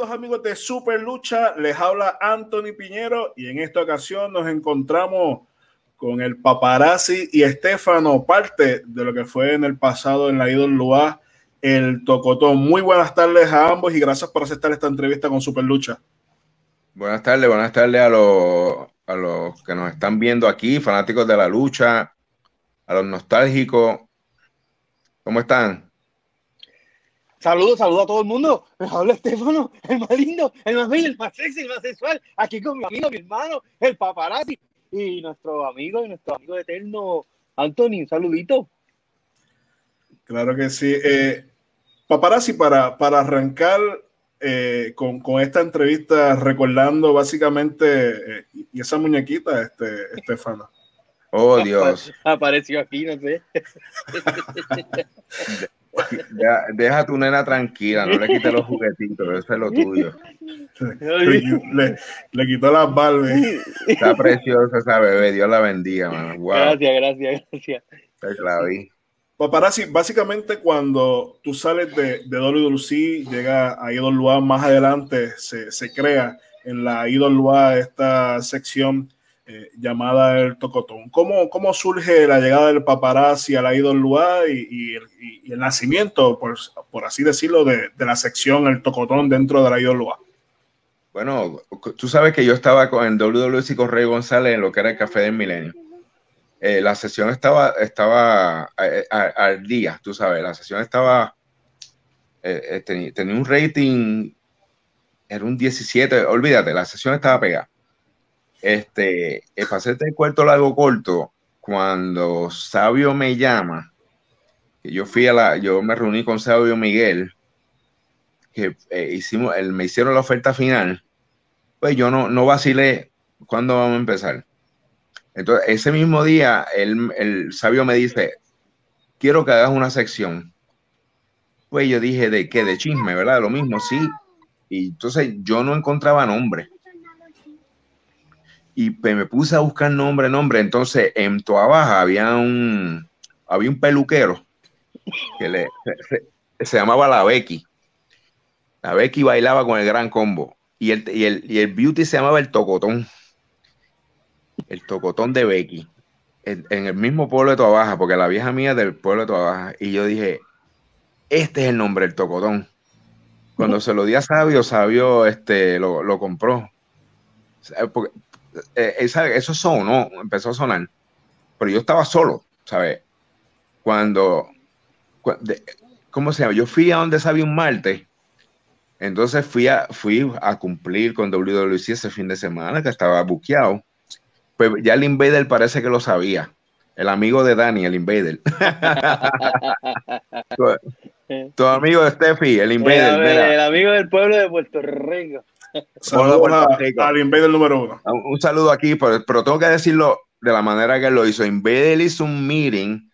Amigos de Super Lucha, les habla Anthony Piñero y en esta ocasión nos encontramos con el paparazzi y Estefano, parte de lo que fue en el pasado en la Idol Lua, el Tocotón. Muy buenas tardes a ambos y gracias por aceptar esta entrevista con Super Lucha. Buenas tardes, buenas tardes a los, a los que nos están viendo aquí, fanáticos de la lucha, a los nostálgicos. ¿Cómo están? Saludos, saludos a todo el mundo. Me habla Estefano, el más lindo, el más bello, el más sexy, el más sexual. Aquí con mi amigo, mi hermano, el paparazzi y nuestro amigo y nuestro amigo eterno, Anthony. Un saludito. Claro que sí. Eh, paparazzi, para, para arrancar eh, con, con, esta entrevista, recordando básicamente, eh, y esa muñequita, este, Estefano. Oh, Dios. Apareció aquí, no sé. Deja, deja, tu nena tranquila, no le quites los juguetitos, eso es lo tuyo. Le, le quitó las Barbie. Está preciosa esa bebé, Dios la bendiga, Wow. Gracias, gracias, gracias. La vi. Paparazzi, básicamente cuando tú sales de, de WWC, llega a Idol Lua, más adelante se, se crea en la Idol Lua esta sección eh, llamada El Tocotón. ¿Cómo, ¿Cómo surge la llegada del paparazzi a la Idol Lua y, el nacimiento, por, por así decirlo, de, la sección El Tocotón dentro de la Idol? Bueno, tú sabes que yo estaba con el WWC con Rey González en lo que era el Café del Milenio. Eh, la sesión estaba, estaba al día, tú sabes, la sesión estaba, eh, eh tenía, tenía un rating, era un 17, olvídate, la sesión estaba pegada. Este, el pasete el cuarto largo corto, cuando Sabio me llama, que yo fui a la, yo me reuní con Sabio Miguel, que eh, hicimos, el, me hicieron la oferta final, pues yo no, no vacilé cuándo vamos a empezar. Entonces, ese mismo día, el, el sabio me dice, quiero que hagas una sección. Pues yo dije, ¿de qué? De chisme, ¿verdad? Lo mismo, sí. Y entonces yo no encontraba nombre y me puse a buscar nombre, nombre. Entonces, en Toa Baja había un, había un peluquero que le, se, llamaba La Becky. La Becky bailaba con el gran combo. Y el, y el, y el beauty se llamaba el Tocotón. El Tocotón de Becky. En, el mismo pueblo de Toa Baja, porque la vieja mía del pueblo de Toa Baja. Y yo dije, este es el nombre, el Tocotón. Cuando se lo di a Sabio, Sabio este, lo, lo compró. Porque, eh, esa, eso sonó, empezó a sonar, pero yo estaba solo, ¿sabes? Cuando, cuando, ¿cómo se llama? Yo fui a donde sabía un martes, entonces fui a, fui a cumplir con WWC ese fin de semana que estaba buqueado, pues ya el Invader parece que lo sabía, el amigo de Dani, el Invader. tu, tu, amigo de Steffi, el Invader. El, el amigo del pueblo de Puerto Rico. Saludos a, al Invader número uno. Un, un saludo aquí, pero, pero, tengo que decirlo de la manera que él lo hizo. Invader hizo un meeting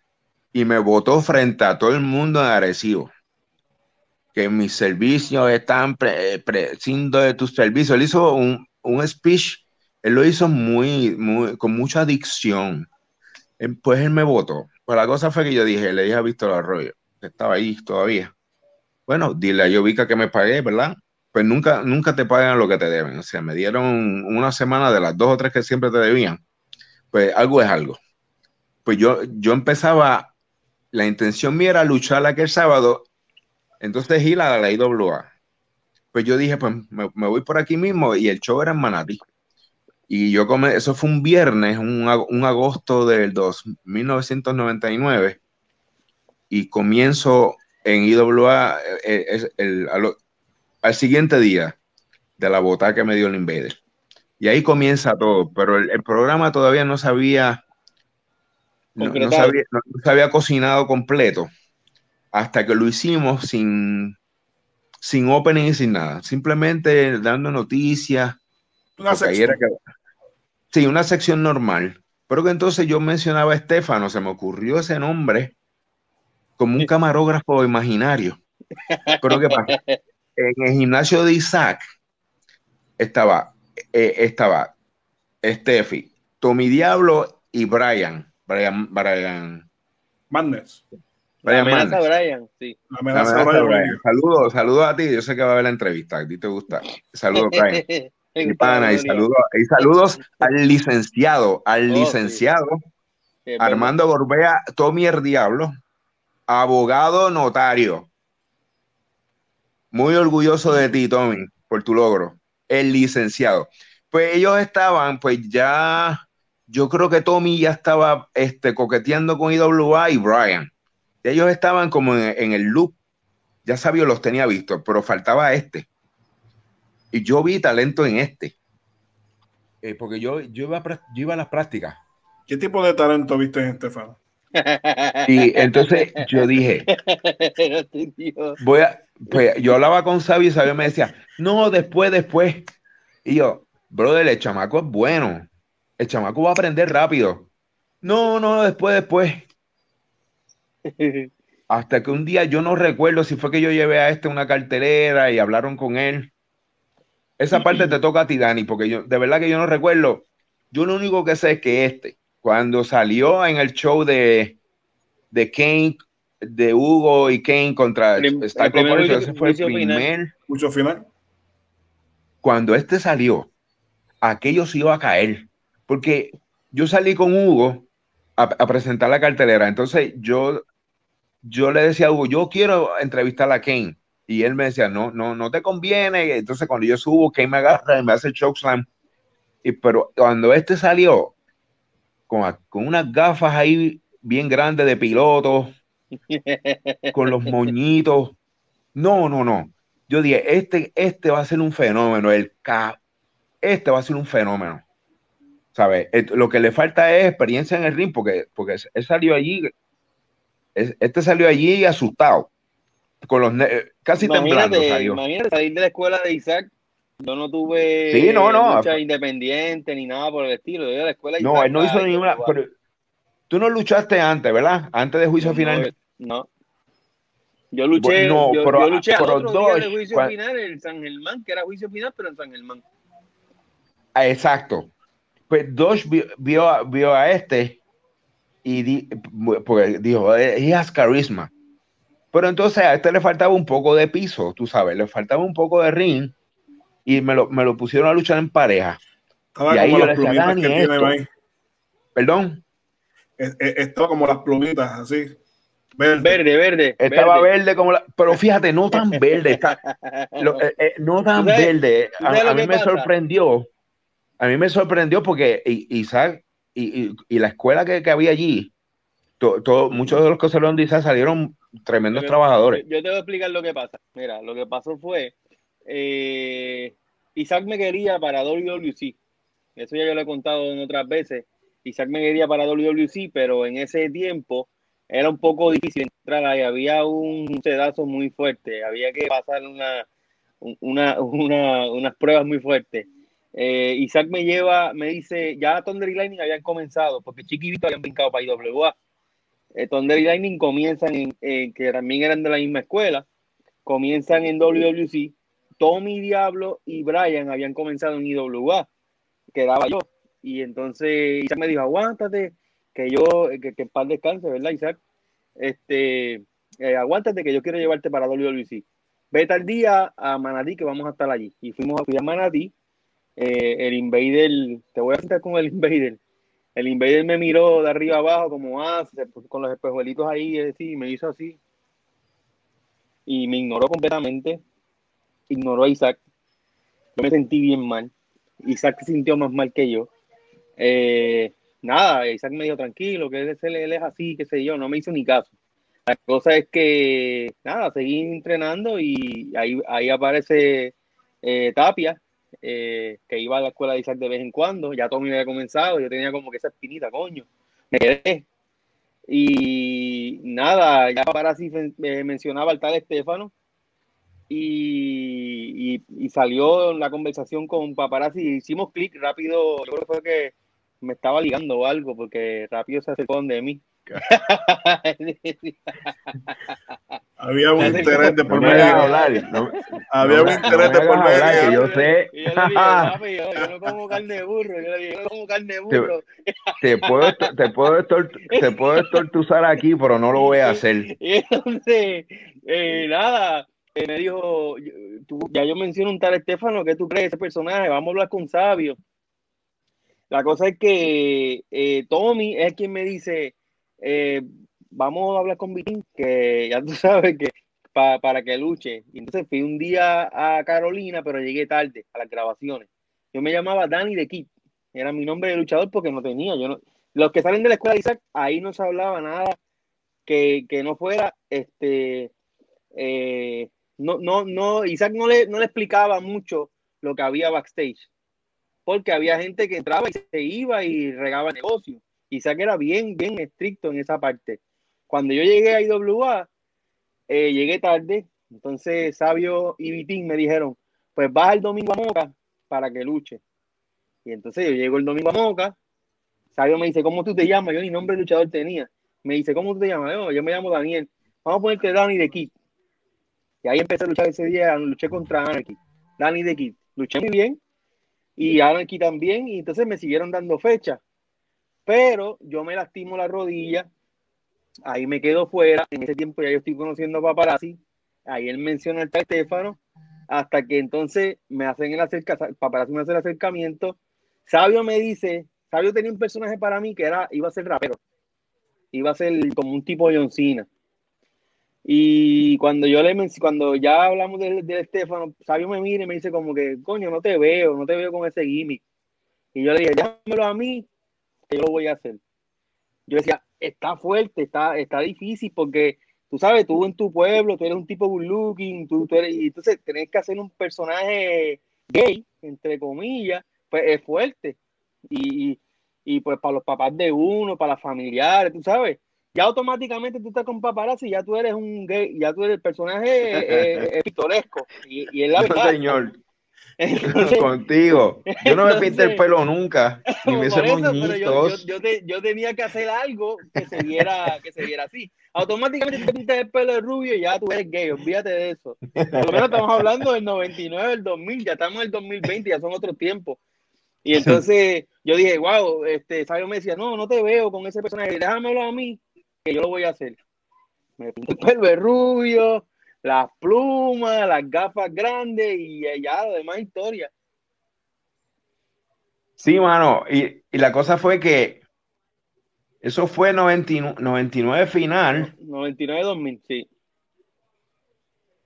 y me votó frente a todo el mundo en Arecibo. Que mis servicios están prescindiendo de tus servicios. Él hizo un, un, speech, él lo hizo muy, muy, con mucha adicción. Pues él me votó. Pues la cosa fue que yo dije, le dije a Víctor Arroyo, que estaba ahí todavía. Bueno, dile a Yovica que me pagué, ¿verdad? Pues nunca, nunca te pagan lo que te deben. O sea, me dieron una semana de las dos o tres que siempre te debían. Pues algo es algo. Pues yo, yo empezaba, la intención mía era luchar aquel sábado, entonces ir a la IWA. Pues yo dije, pues me, me, voy por aquí mismo y el show era en Manatí. Y yo come, eso fue un viernes, un, un agosto del 2, 1999, y comienzo en IWA, eh, el, el, el, al siguiente día de la bota que me dio el Invader. Y ahí comienza todo, pero el, el programa todavía no sabía, no, no, sabía, no, se había cocinado completo hasta que lo hicimos sin, sin opening y sin nada, simplemente dando noticias. Una sección. Que, sí, una sección normal. Pero que entonces yo mencionaba a Estefano, se me ocurrió ese nombre como un camarógrafo imaginario. Pero ¿qué pasa? en el gimnasio de Isaac estaba, eh, estaba Steffi, Tommy Diablo y Brian. Brian, Brian. Madness. Brian amenaza. Brian, sí. La La amenaza de de Brian. Brian. Saludos, saludos a ti. Yo sé que va a ver la entrevista. A ti te gusta. Saludos, Brian. Mi pana, y saludos, y saludos al licenciado, al Oh, sí. licenciado Sí. Armando Gorbea, Tommy el Diablo, abogado notario. Muy orgulloso de ti, Tommy, por tu logro. El licenciado. Pues ellos estaban, pues ya, yo creo que Tommy ya estaba este, coqueteando con IWA y Brian. Ellos estaban como en, en el loop. Ya sabía, los tenía vistos, pero faltaba este. Y yo vi talento en este. Eh, porque yo, yo, iba a, yo iba a las prácticas. ¿Qué tipo de talento viste en Estefano? Y entonces yo dije, voy a, pues yo hablaba con Sabio y Sabio me decía, no, después, después. Y yo, brother, el chamaco es bueno. El chamaco va a aprender rápido. No, no, después, después. Hasta que un día yo no recuerdo si fue que yo llevé a este una cartelera y hablaron con él. Esa parte te toca a ti, Dani, porque yo, de verdad que yo no recuerdo. Yo lo único que sé es que este, cuando salió en el show de, de Kane, de Hugo y Kane contra Star el primer Corporation, ese fue el primer. Mucho final. Cuando este salió, aquello se iba a caer. Porque yo salí con Hugo a, a presentar la cartelera. Entonces yo, yo le decía a Hugo, yo quiero entrevistar a Kane. Y él me decía, no, no, no te conviene. Entonces cuando yo subo, Kane me agarra y me hace el chokeslam. Y, pero cuando este salió, con, con unas gafas ahí bien grandes de piloto, con los moñitos. No, no, no. Yo dije, este, este va a ser un fenómeno. El K, este va a ser un fenómeno. ¿Sabes? Lo que le falta es experiencia en el ring, porque, porque él salió allí, es- este salió allí asustado, con los casi temblando Imagínate, salió. imagínate salir de la escuela de Isaac. Yo no tuve Sí, no, no. lucha independiente ni nada por el estilo. Yo de la escuela de No, él no hizo ninguna. Pero, tú no luchaste antes, ¿verdad? Antes de juicio No, final. No. Yo luché, No, yo, pero- yo luché pero otro día Dodge, de juicio final en San Germán, que era juicio final, pero en San Germán. Ah, Exacto. Pues Dodge vio, vio, a- vio a este y di- porque dijo, "Eh, he has carisma. Pero entonces a este le faltaba un poco de piso, tú sabes, le faltaba un poco de ring y me lo, me lo pusieron a luchar en pareja. Estaba Y ahí yo le decía, Dani, tiene esto. Perdón, Estaba como las plumitas, así. Verde. Verde, verde. estaba verde. verde como la, pero fíjate, no tan verde, está, lo- eh, eh, no tan ¿Tú sabes- verde. A, mí me pasa? sorprendió, a mí me sorprendió porque Isaac y, y- y la escuela que, que había allí, to- to- muchos de los que salieron de Isaac salieron tremendos Yo- trabajadores. Yo te voy a explicar lo que pasa. Mira, lo que pasó fue, eh, Isaac me quería para WWC. Eso ya yo lo he contado en otras veces. Isaac me quería para WWC, pero en ese tiempo era un poco difícil entrar ahí. Había un sedazo muy fuerte. Había que pasar una, una, una- unas pruebas muy fuertes. Eh, Isaac me lleva, me dice, ya Thunder y Lightning habían comenzado, porque Chiquito habían brincado para IWA. Eh, Thunder y Lightning comienzan en, que también eran de la misma escuela, comienzan en WWC. Tommy Diablo y Brian habían comenzado en IWA, quedaba yo. Y entonces Isaac me dijo, aguántate, que yo, que, que en paz descanse, ¿verdad, Isaac? Este, eh, aguántate, que yo quiero llevarte para WWC. Vete al día a Manatí, que vamos a estar allí. Y fuimos fui a Manatí. Eh, el Invader, te voy a sentar con el Invader. El Invader me miró de arriba abajo, como ah, con los espejuelitos ahí, eh, sí, me hizo así. Y me ignoró completamente. Ignoró a Isaac. Yo me sentí bien mal. Isaac se sintió más mal que yo. Eh, nada, Isaac me dijo tranquilo, que él, él es así, qué sé yo, no me hizo ni caso. La cosa es que, nada, seguí entrenando y ahí, aparece eh, Tapia, eh, que iba a la escuela de Isaac de vez en cuando. Ya Tommy había comenzado, yo tenía como que esa espinita, coño. Me quedé. Y nada, ya para así mencionaba al tal Estefano. Y, y, y salió la conversación con paparazzi. Hicimos clic rápido. Yo creo que fue que me estaba ligando o algo, porque rápido se acercó de mí. Había un interés de por No me medio. Había no un interés de por medio. yo sé. Y yo le dije, papi, yo, yo no como carne de burro. Yo le dije, yo no como carne de burro. te puedo, te puedo, estor- te puedo estortuzar aquí, pero no lo voy a hacer. Y entonces, eh, nada, eh, me dijo, tú- ya yo menciono un tal Estefano, ¿qué tú crees de ese personaje? Vamos a hablar con Sabio. La cosa es que eh, Tommy es quien me dice, eh, vamos a hablar con Vitín, que ya tú sabes que pa- para que luche. Y entonces fui un día a Carolina, pero llegué tarde a las grabaciones. Yo me llamaba Danny de Kid, era mi nombre de luchador porque no tenía. Yo no, los que salen de la escuela de Isaac, ahí no se hablaba nada que, que no fuera este eh, no, no, no, Isaac no le, no le explicaba mucho lo que había backstage, porque había gente que entraba y se iba y regaba negocio. Isaac era bien, bien estricto en esa parte. Cuando yo llegué a IWA, eh, llegué tarde, entonces Sabio y Vitín me dijeron, pues vas el domingo a Moca para que luche. Y entonces yo llego el domingo a Moca, Sabio me dice, ¿cómo tú te llamas? Yo ni nombre de luchador tenía. Me dice, ¿cómo tú te llamas? Yo, yo me llamo Daniel. Vamos a ponerte Danny de Kid. Y ahí empecé a luchar ese día, luché contra Anarchy. Danny de Kid. Luché muy bien. Y Anarchy también. Y entonces me siguieron dando fecha. Pero yo me lastimo la rodilla. Ahí me quedo fuera. En ese tiempo ya yo estoy conociendo a Paparazzi. Ahí él menciona al Estefano. Hasta que entonces me hacen el acercamiento. Paparazzi me hace el acercamiento. Sabio me dice. Sabio tenía un personaje para mí que era, iba a ser rapero. Iba a ser como un tipo John Cena. Y cuando yo le cuando ya hablamos de, de Estefano, Sabio me mira y me dice como que, coño, no te veo, no te veo con ese gimmick. Y yo le dije, déjamelo a mí, que yo lo voy a hacer. Yo decía, está fuerte, está, está difícil porque tú sabes, tú en tu pueblo, tú eres un tipo good looking, tú, tú y entonces tenés que hacer un personaje gay, entre comillas, pues es fuerte. Y, y, y, pues para los papás de uno, para las familiares, tú sabes, ya automáticamente tú estás con paparazzi y ya tú eres un gay, ya tú eres el personaje eh, eh, pintoresco. Y, y es la No, verdad. señor, Entonces, contigo. Yo no me pinté el pelo nunca, ni me hice eso, pero yo, yo, moñitos. yo, te- yo tenía que hacer algo que se viera, que se viera así. Automáticamente te pintas el pelo de rubio y ya tú eres gay, olvídate de eso. Por lo menos estamos hablando del 99, del 2000, ya estamos en el 2020, ya son otros tiempos. Y entonces yo dije, wow, este, Sabio me decía, no, no te veo con ese personaje, déjamelo a mí, que yo lo voy a hacer. Me pinté el pelo rubio, las plumas, las gafas grandes y ya lo demás historia. Sí, mano, y, y la cosa fue que eso fue 99, 99 final, 99-2000, sí.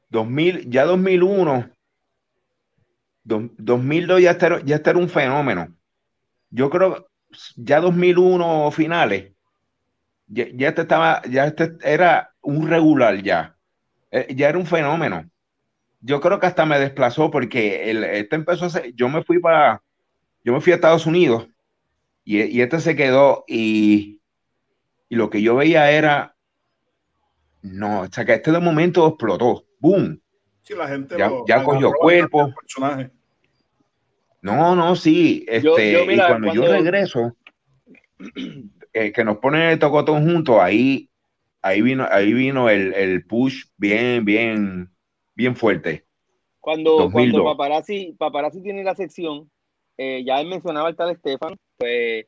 2000, ya 2001, do- 2002 ya era- ya un fenómeno. Yo creo ya 2001 finales, ya, ya este estaba, ya este era un regular ya, Eh, ya era un fenómeno. Yo creo que hasta me desplazó porque el, este empezó a ser, yo me fui para, yo me fui a Estados Unidos y, y este se quedó y, y lo que yo veía era, no, o sea que este de momento explotó, boom. Sí, la gente Ya- lo ya cogió cuerpo. personaje. No, no, sí, este, Yo- yo, mira, y cuando, yo cuando- regreso, eh, que nos ponen el tocotón juntos, ahí, ahí vino, ahí vino el, el push bien, bien, bien fuerte. Cuando, 2002. cuando paparazzi, paparazzi tiene la sección, eh, ya él mencionaba al tal Estefan, pues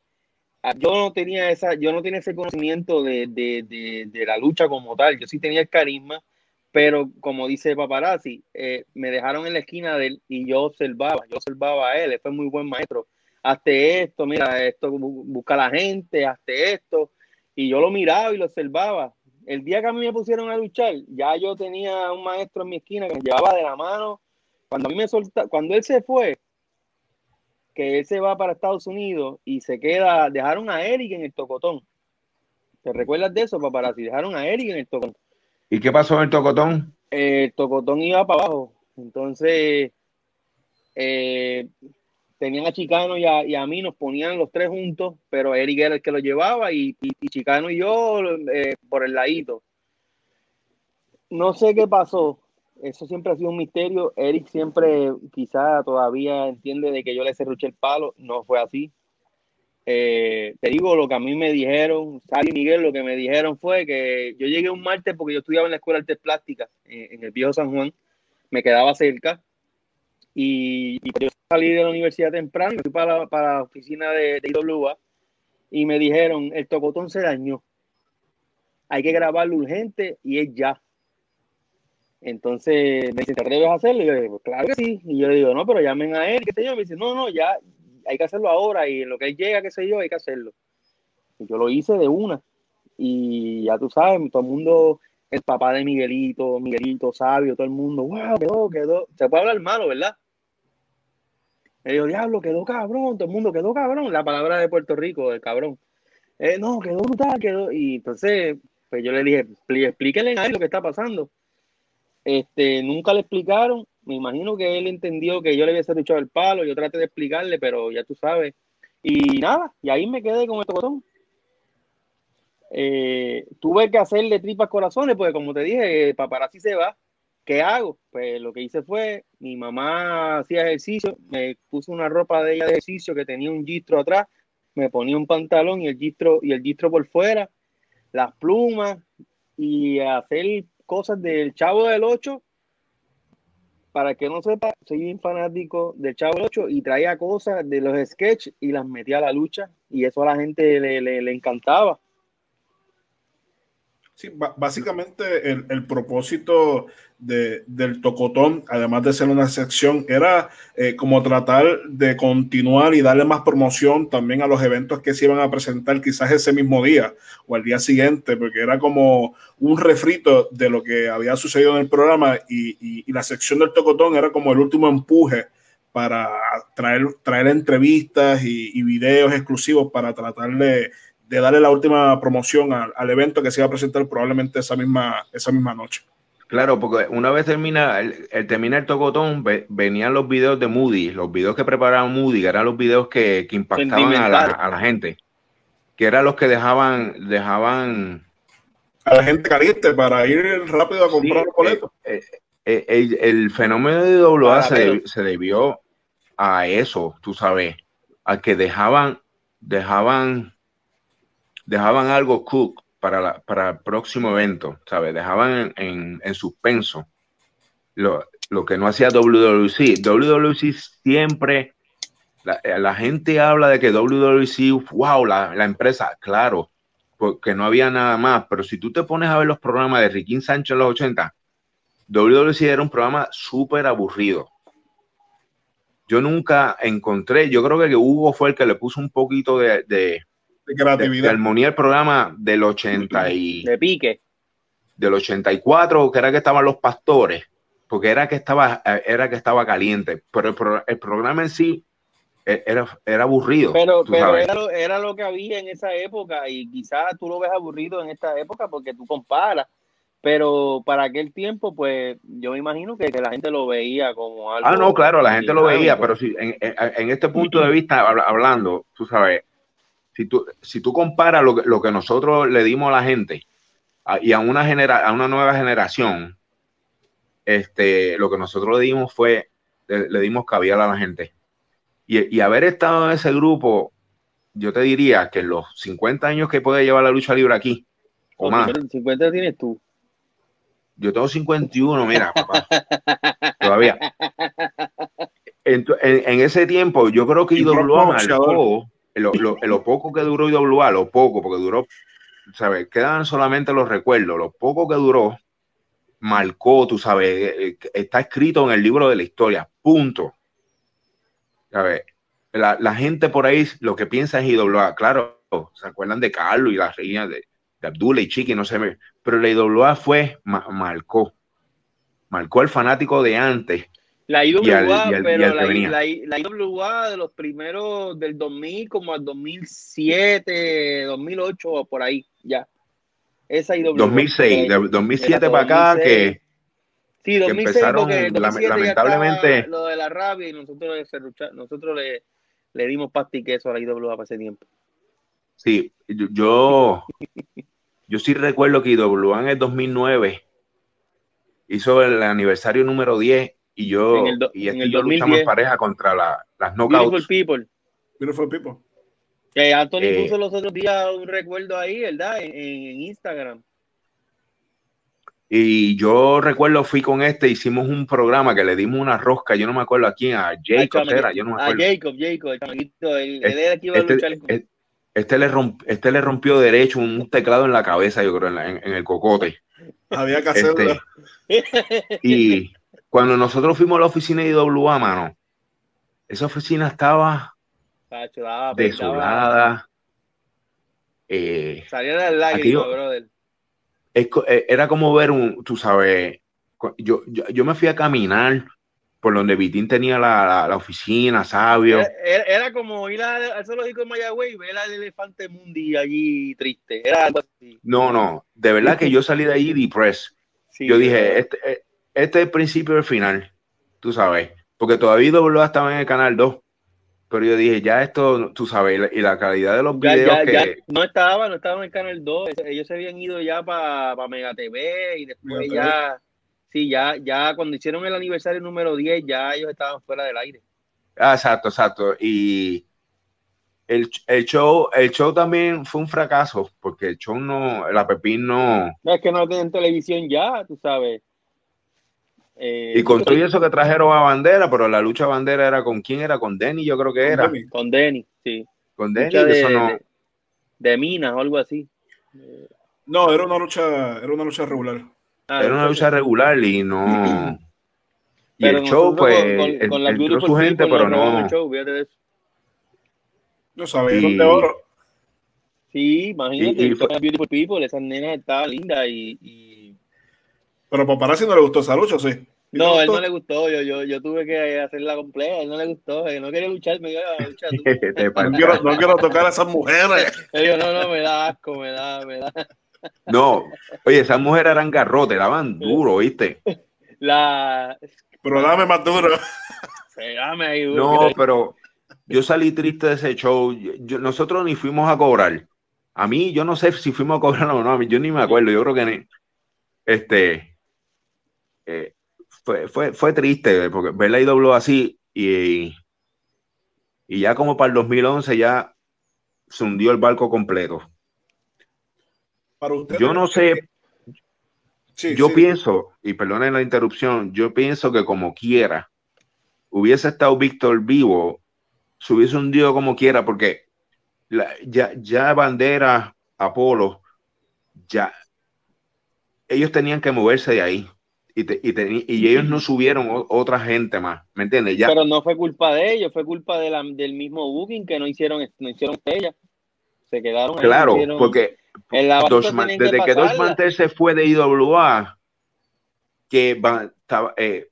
yo no tenía esa, yo no tenía ese conocimiento de, de, de, de la lucha como tal, yo sí tenía el carisma, pero como dice paparazzi, eh, me dejaron en la esquina de él y yo observaba, yo observaba a él, él fue muy buen maestro, hazte esto, mira, esto, bu- busca a la gente, hazte esto, y yo lo miraba y lo observaba. El día que a mí me pusieron a luchar, ya yo tenía un maestro en mi esquina que me llevaba de la mano. Cuando a mí me solta, cuando él se fue, que él se va para Estados Unidos y se queda, dejaron a Eric en el tocotón. ¿Te recuerdas de eso, paparazzi? Dejaron a Eric en el tocotón. ¿Y qué pasó en el tocotón? Eh, el tocotón iba para abajo. Entonces, eh, tenían a Chicano y a, mí, nos ponían los tres juntos, pero Eric era el que lo llevaba y, Chicano y yo eh, por el ladito. No sé qué pasó. Eso siempre ha sido un misterio. Eric siempre, quizá todavía entiende de que yo le cerruché el palo. No fue así. Eh, te digo lo que a mí me dijeron, Sally y Miguel, lo que me dijeron fue que yo llegué un martes porque yo estudiaba en la Escuela de Artes Plásticas en, en el viejo San Juan, me quedaba cerca y, y yo salí de la universidad temprano, fui para la, para la oficina de, de IWA y me dijeron, el tocotón se dañó, hay que grabarlo urgente y es ya. Entonces me dice, ¿te atreves a hacerlo? Y yo digo, claro que sí. Y yo le digo, no, pero llamen a él, qué sé yo. Me dice, no, no, ya hay que hacerlo ahora y en lo que él llega, qué sé yo, hay que hacerlo. Y yo lo hice de una. Y ya tú sabes, todo el mundo, el papá de Miguelito, Miguelito, Sabio, todo el mundo, wow, quedó, quedó. Se puede hablar malo, ¿verdad? Me dijo, diablo, quedó cabrón, todo el mundo quedó cabrón. La palabra de Puerto Rico, el cabrón. Eh, no, quedó brutal, quedó. Y entonces, pues yo le dije, explíquenle a él lo que está pasando. Este, nunca le explicaron. Me imagino que él entendió que yo le había dicho el palo. Yo traté de explicarle, pero ya tú sabes. Y nada, y ahí me quedé con el botón. Eh, tuve que hacerle tripas corazones, porque como te dije, paparazzi se va. ¿Qué hago? Pues lo que hice fue, mi mamá hacía ejercicio, me puso una ropa de ella de ejercicio que tenía un gistro atrás, me ponía un pantalón y el gistro, y el gistro por fuera, las plumas y hacer cosas del Chavo del 8. Para que no sepa, soy un fanático del Chavo del 8 y traía cosas de los sketches y las metía a la lucha y eso a la gente le, le, le encantaba. Sí, básicamente el, el propósito de, del tocotón, además de ser una sección, era eh, como tratar de continuar y darle más promoción también a los eventos que se iban a presentar quizás ese mismo día o al día siguiente, porque era como un refrito de lo que había sucedido en el programa y, y, la sección del tocotón era como el último empuje para traer, traer entrevistas y, y videos exclusivos para tratar de, de darle la última promoción al, al, evento que se iba a presentar probablemente esa misma, esa misma noche. Claro, porque una vez termina el, el termina el tocotón, ve, venían los videos de Moody, los videos que preparaban Moody, que eran los videos que, que impactaban a la, a la, gente, que eran los que dejaban, dejaban a la gente caliente para ir rápido a comprar sí, los boletos. Eh, eh, el, el, fenómeno de WA se, se debió a eso, tú sabes, a que dejaban, dejaban dejaban algo cook para, para el próximo evento, ¿sabes? Dejaban en, en, en suspenso lo, lo, que no hacía WWC. WWC siempre, la, la, gente habla de que WWC, wow, la, la, empresa, claro, porque no había nada más, pero si tú te pones a ver los programas de Riquín Sánchez en los 80, WWC era un programa súper aburrido. Yo nunca encontré, yo creo que Hugo fue el que le puso un poquito de de creatividad. De, de armonía el programa del 80 y... De pique. Del 84, que era que estaban los pastores, porque era que estaba, era que estaba caliente, pero el, pro, el programa en sí e, era, era aburrido. Pero, pero era, lo, era, lo, que había en esa época y quizás tú lo ves aburrido en esta época porque tú comparas. Pero para aquel tiempo, pues yo me imagino que, que la gente lo veía como algo. Ah, no, claro, la gente lo veía, pero en, en, en este punto de vista, hablando, tú sabes, si tú, si tú comparas lo, lo, que nosotros le dimos a la gente a, y a una, genera, a una nueva generación, este, lo que nosotros le dimos fue, le, le dimos caviar a la gente. Y, y, haber estado en ese grupo, yo te diría que los 50 años que puede llevar la lucha libre aquí, o, o más. 50 tienes tú. Yo tengo 51, mira, papá. todavía. En, en, en, ese tiempo, yo creo que IWA marcó lo, lo, lo, poco que duró IWA, lo poco, porque duró, ¿sabes? Quedan solamente los recuerdos, lo poco que duró, marcó, tú sabes, eh, eh, está escrito en el libro de la historia, punto. ¿Sabes? La, la gente por ahí lo que piensa es IWA, claro, se acuerdan de Carlos y las reinas de, de Abdullah y Chiqui, no sé, pero la IWA fue, ma, marcó, marcó el fanático de antes la IWA, pero la, la, la, IWA de los primeros del 2000 como al 2007, 2008 o por ahí, ya. Esa IWA. 2006, de 2007 para acá que, sí, 2006, que empezaron lamentablemente lo de la rabia y nosotros, nosotros le, le dimos pasta y queso a la IWA para ese tiempo. Sí, yo yo sí recuerdo que IWA en el 2009 hizo el aniversario número 10 y yo en el do, y en el yo luchamos pareja contra la, las knockouts. Beautiful People. Beautiful People. Que Anthony Eh, puso los otros días un recuerdo ahí, ¿verdad? En, en Instagram. Y yo recuerdo, fui con este, hicimos un programa que le dimos una rosca, yo no me acuerdo a quién, a Jacob era, yo no me A acuerdo. Jacob, Jacob, el chamaquito, él, Este- el que iba a Este, luchar. con- este- este le romp- este le rompió derecho un teclado en la cabeza, yo creo, en, la- en- en el cocote. Había que hacerlo. Este, y cuando nosotros fuimos a la oficina de IWA, mano, esa oficina estaba desolada. eh, Salían las lágrimas, brother. es eh, era como ver un, tú sabes, yo, yo, yo me fui a caminar por donde Vitín tenía la, la- la oficina, sabio. Era, era- era como ir al, zoológico de Mayagüey y ver al elefante mundi allí triste. Era algo así. No, no, de verdad que yo salí de allí depressed. Sí, Yo dije, este, eh, este es el principio del final, tú sabes, porque todavía IWA estaba en el canal 2, pero yo dije, ya esto, tú sabes, y la, y calidad de los ya, videos ya, que... ya no estaba, no estaba en el canal 2. Ellos se habían ido ya para Mega TV y después Mega TV. ya, sí, ya, ya cuando hicieron el aniversario número 10, ya ellos estaban fuera del aire. Ah, exacto, exacto. Y el, el show, el show también fue un fracaso, porque el show no, la Pepín no... No es que no tienen televisión ya, tú sabes. Eh, Y con todo eso que trajeron a Bandera, pero la lucha Bandera era con quién era, con Denny, yo creo que era. con Denny, sí. Con Denny, Lucha de, eso no. de, de minas o algo así. No, era una lucha, era una lucha regular. Ah, Era una lucha regular y no. Y pero el show, pues, con- con- la entró Beautiful su gente, People pero no. show. No sabía, Y- de oro. Sí, imagínate, Y- y fue- Beautiful People, esas nenas estaban lindas y, y- Pero Paparazzi no le gustó esa lucha, ¿o sí. ¿Y No, él no le gustó, yo, yo, yo tuve que hacerla completa, él no le gustó, él no quería luchar, me dijo, "Ah, lucha tú". Te No quiero, no quiero tocar a esas mujeres. Él dijo, no, no, me da asco, me da, me da. No, oye, esas mujeres eran garrotes, daban duro, ¿viste? La... Pero dame más duro. Dame ahí, duro, No, pero yo salí triste de ese show. Yo- yo- nosotros ni fuimos a cobrar. A mí, yo no sé si fuimos a cobrar o no, a mí, yo ni me acuerdo. Yo creo que ni- este eh, fue, fue, fue triste porque ver la IW así y, y ya como para el 2011 ya se hundió el barco completo. Para usted. Yo no sé, Sí, yo sí. pienso, y perdonen la interrupción, yo pienso que como quiera, hubiese estado Víctor vivo, se hubiese hundido como quiera, porque la- ya, ya Bandera, Apolo, ya ellos tenían que moverse de ahí. Y, te- y, teni- y ellos no subieron o- otra gente más, ¿me entiendes? Ya, Pero no fue culpa de ellos, fue culpa de la, del mismo booking que no hicieron, no hicieron ella. Se quedaron ahí, claro, no hicieron- porque que desde que Dos. Mantel se fue de IWA, que va- estaba, eh,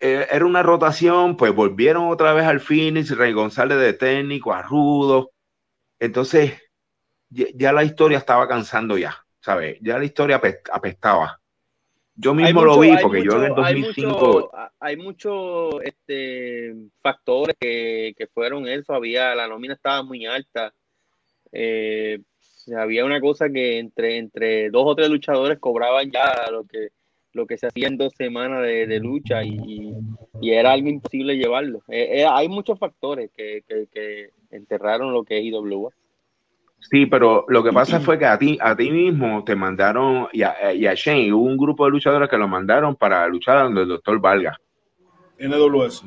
eh, era una rotación, pues volvieron otra vez al Phoenix, Rey González de técnico, a Rudo. Entonces, ya, ya la historia estaba cansando ya, ¿sabes? Ya la historia apest- apestaba. Yo mismo lo mucho- vi porque yo en el mucho- hay 2005... mucho- Hay muchos este, factores que, que fueron eso. Había, la nómina estaba muy alta. Eh, había una cosa que entre, entre dos o tres luchadores cobraban ya lo que, lo que se hacía en dos semanas de, de lucha y, y era algo imposible llevarlo. Eh, eh, hay muchos factores que, que, que enterraron lo que es IWA. Sí, pero lo que pasa fue que a ti, a ti mismo te mandaron, y a, y a Shane, hubo un grupo de luchadores que lo mandaron para luchar donde el doctor Valga. NWS.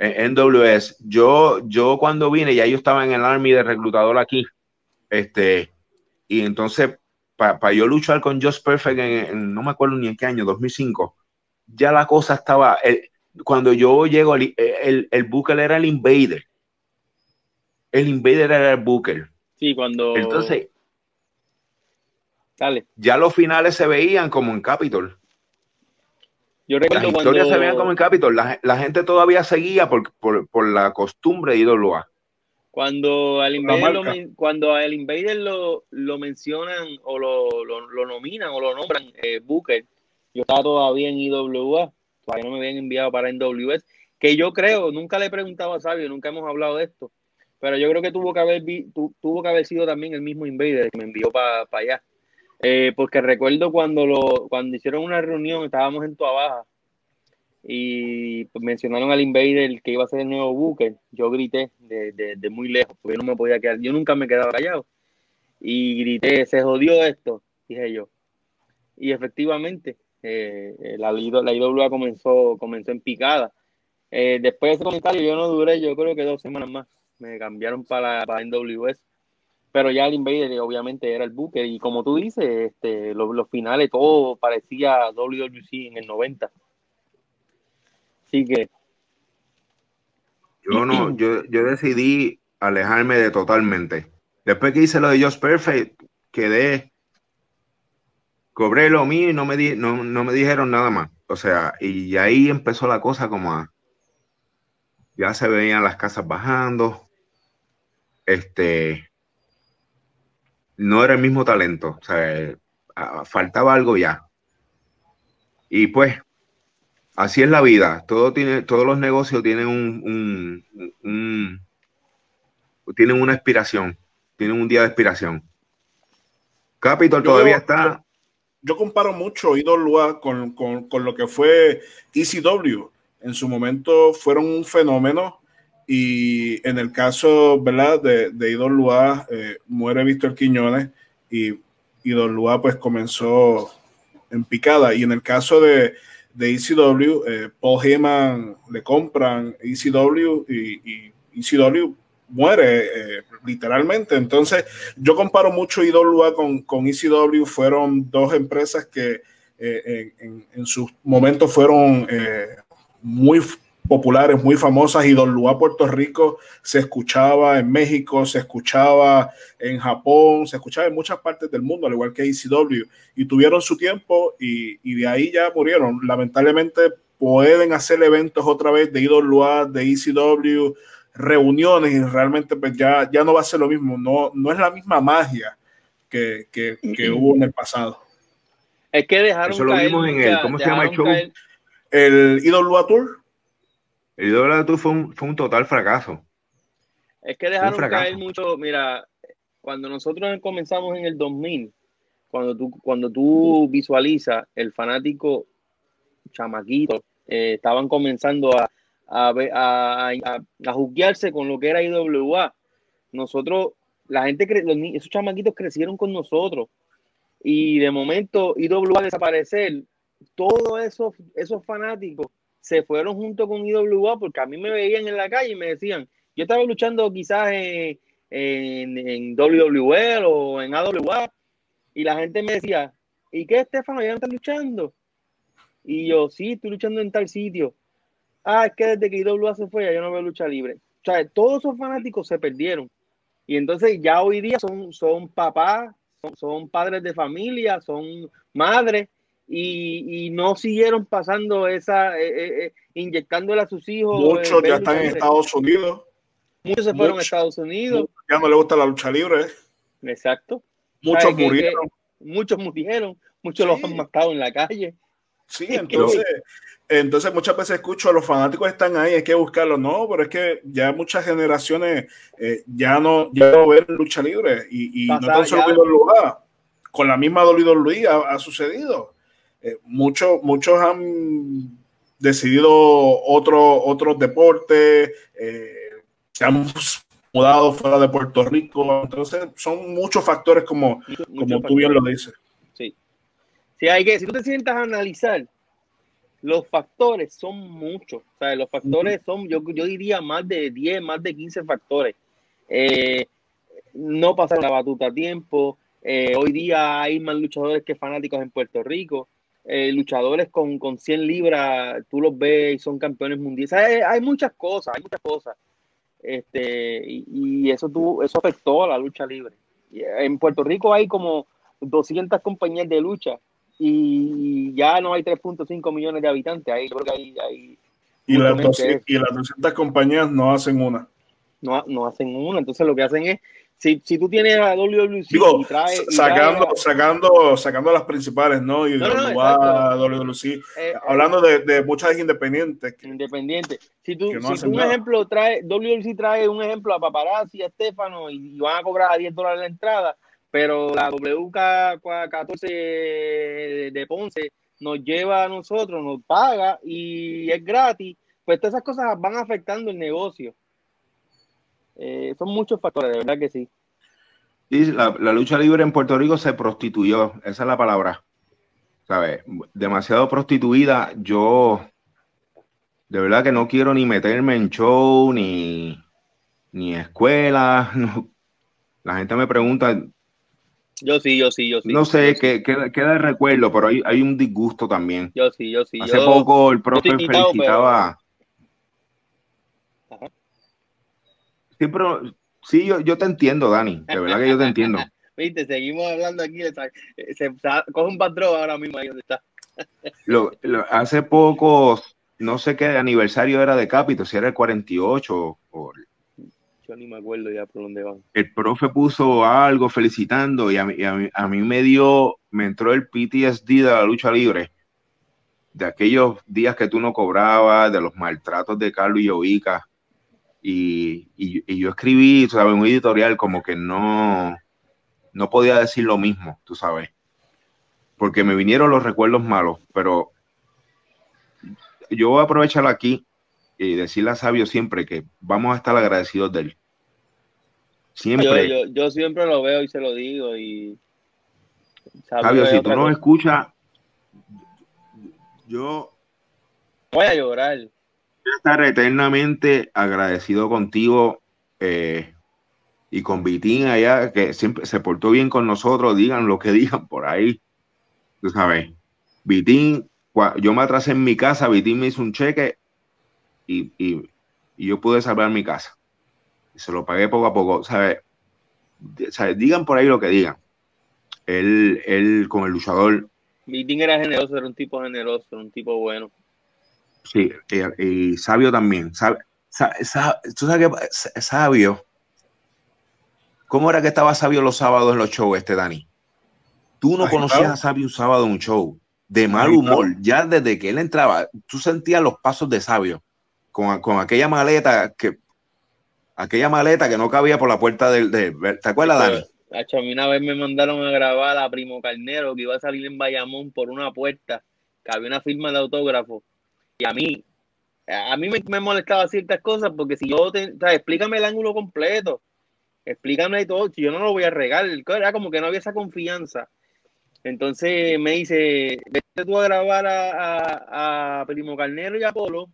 en NWS. Yo, yo cuando vine, ya yo estaba en el Army de reclutador aquí. Este, y entonces, para yo luchar con Just Perfect en, en- no me acuerdo ni en qué año, 2005, ya la cosa estaba. el- cuando yo llego, el, el, el Booker era el Invader. El Invader era el Booker. Sí, cuando. Entonces, Dale. ya los finales se veían como en Capitol. Yo Las recuerdo historias cuando. se veían como en Capitol. La, la gente todavía seguía por, por, por la costumbre de IWA. Cuando al Invader, lo, cuando al Invader lo, lo mencionan o lo, lo, lo nominan o lo nombran eh, Booker, yo estaba todavía en IWA, todavía no me habían enviado para NWS, que yo creo, nunca le he preguntado a Sabio, nunca hemos hablado de esto, pero yo creo que tuvo que haber, vi- tu- tuvo que haber sido también el mismo Invader que me envió para allá. Eh, porque recuerdo cuando lo cuando hicieron una reunión, estábamos en Tua Baja, y pues, mencionaron al Invader que iba a ser el nuevo Booker, yo grité de, de, muy lejos, porque yo no me podía quedar, yo nunca me quedaba callado. Y grité, se jodió esto, dije yo. Y efectivamente, eh, la, la IWA comenzó, comenzó en picada. Eh, después de ese comentario yo no duré, yo creo que dos semanas más. Me cambiaron para, para NWS. Pero ya el Invader obviamente era el Booker. Y como tú dices, este, los, finales, todo parecía WWC en el 90 Así que. Yo no, yo, yo decidí alejarme de totalmente. Después que hice lo de Just Perfect, quedé, cobré lo mío y no me, di, no, me dijeron nada más. O sea, y ahí empezó la cosa como a, ya se veían las casas bajando, este, no era el mismo talento, o sea, faltaba algo ya. Y pues, así es la vida. Todo tiene, todos los negocios tienen un, tienen una expiración, tienen un día de expiración. Capitol todavía está. Yo, comparo mucho IWA con, con, con lo que fue ECW. En su momento fueron un fenómeno y en el caso ¿verdad? de, de IWA eh, muere Víctor Quiñones y IWA pues comenzó en picada. Y en el caso de, de ECW, eh, Paul Heyman le compran ECW y, ECW muere eh, literalmente. Entonces, yo comparo mucho IWA con, con ECW. Fueron dos empresas que eh, en, en, sus momentos fueron muy populares, muy famosas, y Don Luá Puerto Rico se escuchaba en México, se escuchaba en Japón, se escuchaba en muchas partes del mundo, al igual que ECW, y tuvieron su tiempo y, y de ahí ya murieron. Lamentablemente pueden hacer eventos otra vez de Idol Luar, de ECW, reuniones, y realmente pues ya, ya no va a ser lo mismo, no, no es la misma magia que, que, que hubo en el pasado. Es que dejaron Eso lo vimos en el, ¿cómo se llama el show? El Idol Luar Tour. El ídolo de fue un, fue un total fracaso. Es que dejaron caer mucho, mira, cuando nosotros comenzamos en el 2000, cuando tú, cuando tú visualizas el fanático chamaquito, eh, estaban comenzando a, a, a, a, con lo que era IWA. Nosotros, la gente, esos chamaquitos crecieron con nosotros y de momento IWA desaparecer, todos esos, esos fanáticos se fueron junto con IWA porque a mí me veían en la calle y me decían, yo estaba luchando quizás en, en, en WWE o en AWA y la gente me decía, ¿y qué, Estefano? ¿Ya no estás luchando? Y yo, sí, estoy luchando en tal sitio. Ah, es que desde que IWA se fue, ya yo no veo lucha libre. O sea, todos esos fanáticos se perdieron. Y entonces ya hoy día son, son papás, son, son padres de familia, son madres y, no siguieron pasando esa, eh, eh, eh, inyectándole a sus hijos. Muchos ya están en Estados Unidos. Muchos se fueron a Estados Unidos. Ya no le gusta la lucha libre. Exacto. Muchos murieron. muchos murieron, muchos los han matado en la calle. Sí, entonces, entonces muchas veces escucho a los fanáticos están ahí, hay que buscarlos. No, pero es que ya muchas generaciones ya no ya no ven lucha libre y, y no tan solo lugar. Con la misma Dolido Luis ha sucedido. Eh, muchos, muchos han decidido otro, otros deportes, eh, se han mudado fuera de Puerto Rico, entonces son muchos factores como, como tú bien lo dices. Sí. sí, hay que, si tú te sientas a analizar, los factores son muchos, o sea, los factores son, yo, yo diría más de 10, más de 15 factores. Eh, no pasar la batuta a tiempo, hoy día hay más luchadores que fanáticos en Puerto Rico. Eh, luchadores con, con 100 libras, tú los ves y son campeones mundiales. Hay, muchas cosas, hay muchas cosas. Este, y, eso, tú, eso afectó a la lucha libre. En Puerto Rico hay como 200 compañías de lucha y ya no hay 3.5 millones de habitantes. Ahí, creo que hay, y, las 200, y las 200 compañías no hacen una. No, no hacen una, entonces lo que hacen es si, si tú tienes a WWC y trae, sacando, sacando, sacando las principales, ¿no? Y no, WWC, eh, eh, hablando de, de, muchas independientes. Independientes. Si tú, si tú un ejemplo trae, WWC trae un ejemplo a Paparazzi, a Estefano, y, van a cobrar a 10 dólares la entrada, pero la WK14 de Ponce nos lleva a nosotros, nos paga y es gratis, pues todas esas cosas van afectando el negocio. Eh, son muchos factores, de verdad que sí. Sí, la, la, lucha libre en Puerto Rico se prostituyó, esa es la palabra. ¿Sabes? Demasiado prostituida. Yo, de verdad que no quiero ni meterme en show, ni, ni escuela. La gente me pregunta, yo sí, yo sí, yo sí. No sé, que, queda, queda el recuerdo, pero hay, hay un disgusto también. Yo sí, yo sí. Hace poco el profe felicitaba. Sí, pero sí, yo, yo te entiendo, Dani. De verdad que yo te entiendo. Viste, seguimos hablando aquí. Se, coge un patrón ahora mismo ahí donde está. lo, hace poco, no sé qué aniversario era de Capito, si era el 48 o yo ni me acuerdo ya por dónde van. El profe puso algo felicitando y a mí, a mí, me dio, me entró el PTSD de la lucha libre, de aquellos días que tú no cobrabas, de los maltratos de Carlos y Yovica. Y, y, yo escribí, tú sabes, un editorial como que no, no podía decir lo mismo, tú sabes, porque me vinieron los recuerdos malos, pero yo voy a aprovechar aquí y decirle a Sabio siempre que vamos a estar agradecidos de él. Siempre. Yo, siempre lo veo y se lo digo. Y Sabio, si tú no escuchas, yo voy a llorar. Estar eternamente agradecido contigo eh, y con Vitín allá, que siempre se portó bien con nosotros, digan lo que digan por ahí. Tú sabes, Vitín, yo me atrasé en mi casa, Vitín me hizo un cheque y, y, yo pude salvar mi casa. Y se lo pagué poco a poco. ¿sabes? Digan por ahí lo que digan. Él, él con el luchador. Vitín era generoso, era un tipo generoso, era un tipo bueno. Sí, y, sabio también. Sabe, tú sabes que sabio. ¿Cómo era que estaba sabio los sábados en los shows, este Dani? Tú no conocías a Sabio un sábado en un show de mal humor. Ya desde que él entraba, tú sentías los pasos de Sabio con, aquella maleta que aquella maleta que no cabía por la puerta del de, ¿te acuerdas Dani? a mí una vez me mandaron a grabar a Primo Carnero que iba a salir en Bayamón por una puerta que había una firma de autógrafo y a mí a mí me, molestaba ciertas cosas porque si yo te, explícame el ángulo completo explícame todo si yo no lo voy a regar era como que no había esa confianza. Entonces me dice vete tú a grabar a, a Primo Carnero y a Polo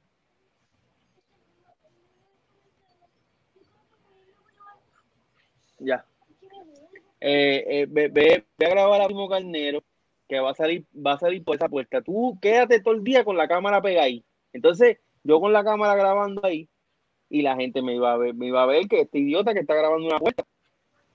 Ya. Eh, eh, ve, ve, a grabar a Primo Carnero, que va a salir, va a salir por esa puerta. Tú quédate todo el día con la cámara pegada ahí. Entonces, yo con la cámara grabando ahí, y la gente me iba a ver, me iba a ver que este idiota que está grabando una puerta.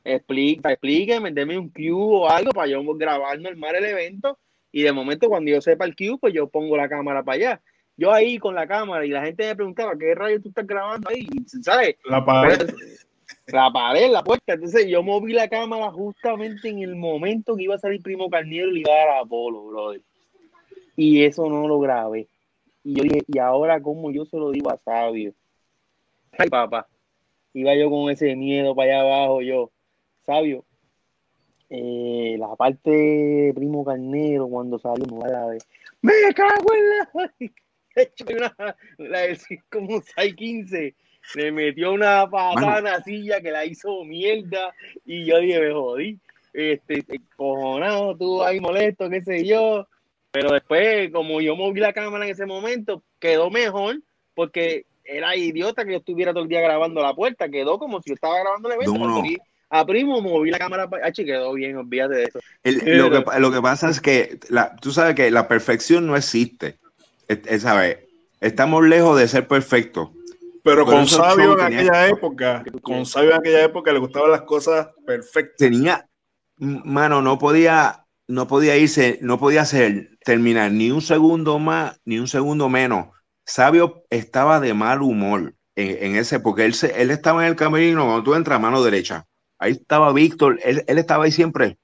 Explica, explíqueme, deme un cue o algo para yo grabar normal el evento. Y de momento, cuando yo sepa el cue, pues yo pongo la cámara para allá. Yo ahí con la cámara y la gente me preguntaba, ¿qué rayo tú estás grabando ahí? ¿Sabes? La pared. Pues, la pared, la puerta. Entonces yo moví la cámara justamente en el momento que iba a salir Primo Carniero y iba a dar a Apolo, brother. Y eso no lo grabé. Y yo dije, ¿y ahora cómo yo se lo digo a Sabio? Ay, papá. Iba yo con ese miedo para allá abajo, yo. Sabio, eh, la parte de Primo Carnero cuando salió no la. ¡Me cago en la! la del como 615 le metió una patada en la silla que la hizo mierda y yo dije, me jodí. Este, cojonado, tú ahí molesto, qué sé yo. Pero después, como yo moví la cámara en ese momento, quedó mejor porque era idiota que yo estuviera todo el día grabando la puerta. Quedó como si yo estaba grabando el evento. A primo moví la cámara, quedó bien, olvídate de eso. lo, que, lo, que, pasa es que la, tú sabes que la perfección no existe. Es, estamos lejos de ser perfectos pero con Sabio en aquella época, con Sabio en aquella época le gustaban las cosas perfectas. Tenía, mano, no podía, no podía irse, no podía hacer, terminar ni un segundo más, ni un segundo menos. Sabio estaba de mal humor en, ese, porque él, él estaba en el camerino cuando tú entras a mano derecha. Ahí estaba Víctor, él, estaba ahí siempre.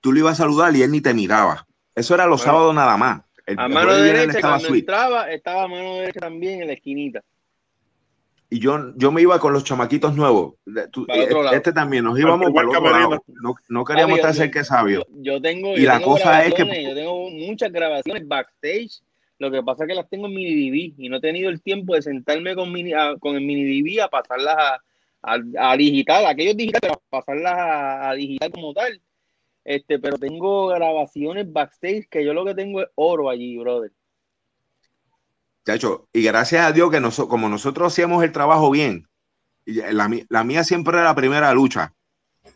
Tú le ibas a saludar y él ni te miraba. Eso era los sábados nada más. a mano derecha, cuando entraba, estaba a mano derecha también en la esquinita. Y yo, yo me iba con los chamaquitos nuevos. Tú, este también, nos íbamos para el otro lado. No, no queríamos estar cerca de sabio. Yo, tengo, y la cosa es que yo tengo muchas grabaciones backstage. Lo que pasa es que las tengo en mini DV y no he tenido el tiempo de sentarme con, mini, con el mini DV a pasarlas a, a, digital, aquellos digitales, para pasarlas a, a, digital como tal. Este, pero tengo grabaciones backstage que yo lo que tengo es oro allí, brother hecho, y gracias a Dios que nosotros, como nosotros hacíamos el trabajo bien, la, la mía siempre era la primera lucha.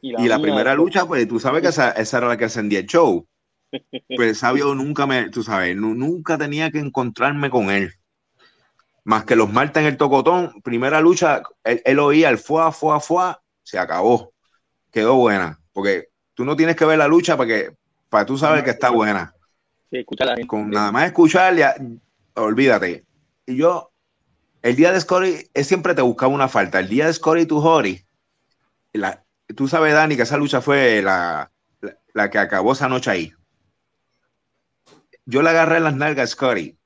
Y la, primera lucha, pues tú sabes que esa, era la que ascendía el show. Pues sabio nunca me, tú sabes, nunca tenía que encontrarme con él. Más que los martes en el tocotón, primera lucha, él, oía el fuá, fuá, fuá, se acabó. Quedó buena. Porque tú no tienes que ver la lucha para que, para tú sabes que está buena. Sí, la Con nada más escucharle, olvídate. Y yo, el día de Scotty, es siempre te buscaba una falta. El día de Scotty to Hori, la, tú sabes, Dani, que esa lucha fue la, la, que acabó esa noche ahí. Yo le agarré en las nalgas a Scotty.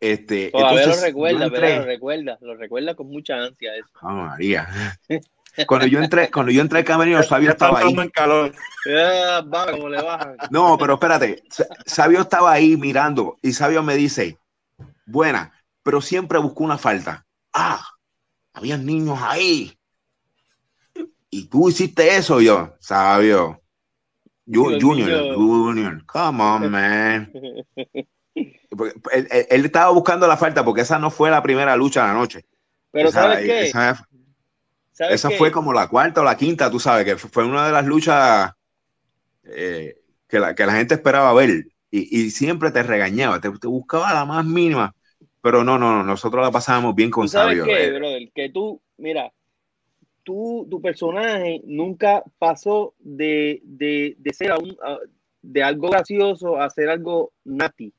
Este, Todavía lo recuerda, pero lo recuerda, lo recuerda con mucha ansia eso. Oh, María. Cuando yo entré, cuando yo entré al camerino, Sabio estaba ahí. No, pero espérate, Sabio estaba ahí mirando y Sabio me dice, buena, pero siempre buscó una falta. Ah, había niños ahí. Y tú hiciste eso, yo, Sabio. Junior, Junior, Junior, come on, man. Él, estaba buscando la falta porque esa no fue la primera lucha de la noche. Pero ¿sabes qué? Esa fue como la cuarta o la quinta, tú sabes, que fue una de las luchas eh, que, la, que la gente esperaba ver y, siempre te regañaba, te, buscaba la más mínima, pero no, no, no, nosotros la pasábamos bien con ¿Sabes qué, eh. brother? Que tú, mira, tú, tu personaje nunca pasó de, ser de algo gracioso a ser algo nati.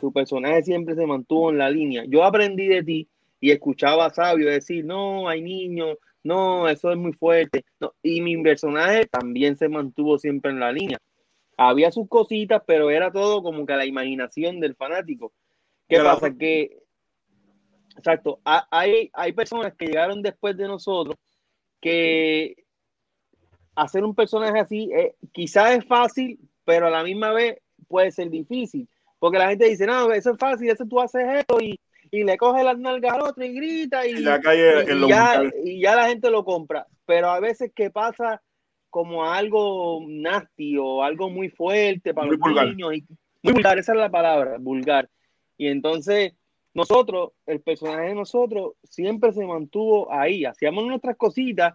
Tu personaje siempre se mantuvo en la línea. Yo aprendí de ti y escuchaba a Sabio decir, no, hay niños, no, eso es muy fuerte. y mi personaje también se mantuvo siempre en la línea. Había sus cositas, pero era todo como que la imaginación del fanático. ¿Qué pasa? Que, exacto, hay, hay personas que llegaron después de nosotros que hacer un personaje así eh, quizás es fácil, pero a la misma vez puede ser difícil. Porque la gente dice, no, eso es fácil, eso tú haces esto y y le coge las nalgas al otro y grita y, ya, y ya, la gente lo compra. Pero a veces que pasa como algo nasty o algo muy fuerte para los niños. Y, muy vulgar, esa es la palabra, vulgar. Y entonces nosotros, el personaje de nosotros, siempre se mantuvo ahí. Hacíamos nuestras cositas,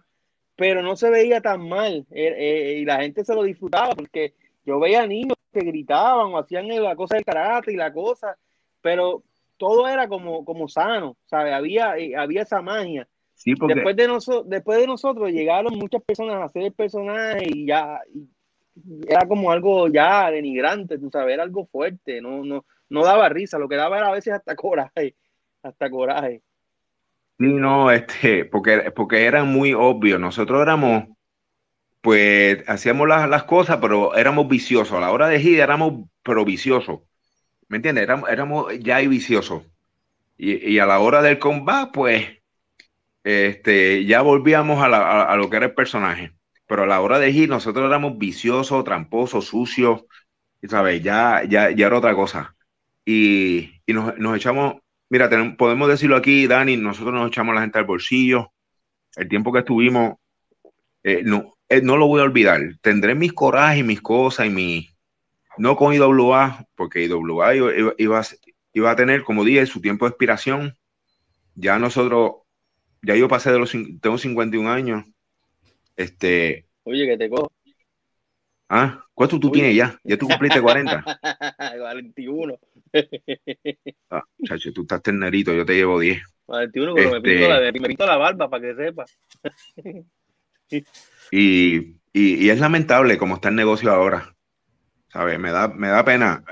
pero no se veía tan mal. Eh, eh, y la gente se lo disfrutaba porque yo veía niños que gritaban o hacían la cosa del karate y la cosa, pero todo era como, como sano, ¿sabes? Había, eh, había esa magia. después, de nosotros después de nosotros llegaron muchas personas a hacer el personaje y ya era como algo ya denigrante, tú sabes, era algo fuerte, no, no, no daba risa, lo que daba era a veces hasta coraje, hasta coraje. Sí, no, este, porque, porque era muy obvio, nosotros éramos, pues hacíamos las, las cosas, pero éramos viciosos, a la hora de ir éramos pero viciosos ¿Me entiendes? Éramos, ya viciosos. Y, a la hora del combate, pues, este, ya volvíamos a, lo que era el personaje. Pero a la hora de ir, nosotros éramos viciosos, tramposos, sucios, ¿sabes? Ya, ya, ya era otra cosa. Y, nos, echamos, mira, podemos decirlo aquí, Dani, nosotros nos echamos la gente al bolsillo. El tiempo que estuvimos, eh, no, eh, no lo voy a olvidar. Tendré mis corajes y mis cosas y mis no con IWA, porque IWA iba, iba, iba, a tener, como dije, su tiempo de expiración. Ya nosotros, ya yo pasé de los, tengo 51 años. Este. Oye, que te cojo. Ah, ¿cuánto tú tienes ya? Ya tú cumpliste 40. 41. ah, chacho, tú estás ternerito, yo te llevo 10. 41, pero me, pinto la, me pinto la barba para que sepa. y, y, y es lamentable cómo está el negocio ahora. Me da, me da pena.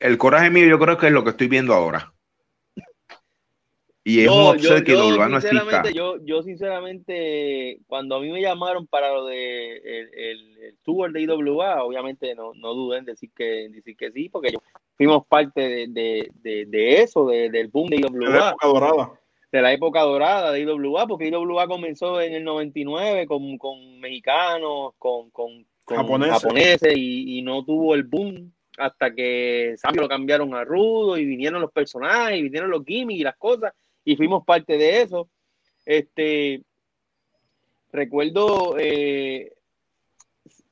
El coraje mío yo creo que es lo que estoy viendo ahora. Y es un que yo, no exista. Yo, yo, sinceramente, cuando a mí me llamaron para lo de el, tour de IWA, obviamente no, no duden en decir que, decir que sí, porque fuimos parte de, de, de, eso, del boom de IWA. de la época dorada de IWA, porque IWA comenzó en el 99 con, con mexicanos, con, con, japoneses, y, y, no tuvo el boom hasta que Sabio lo cambiaron a Rudo y vinieron los personajes, y vinieron los gimmicks y las cosas, y fuimos parte de eso. Este, recuerdo, eh,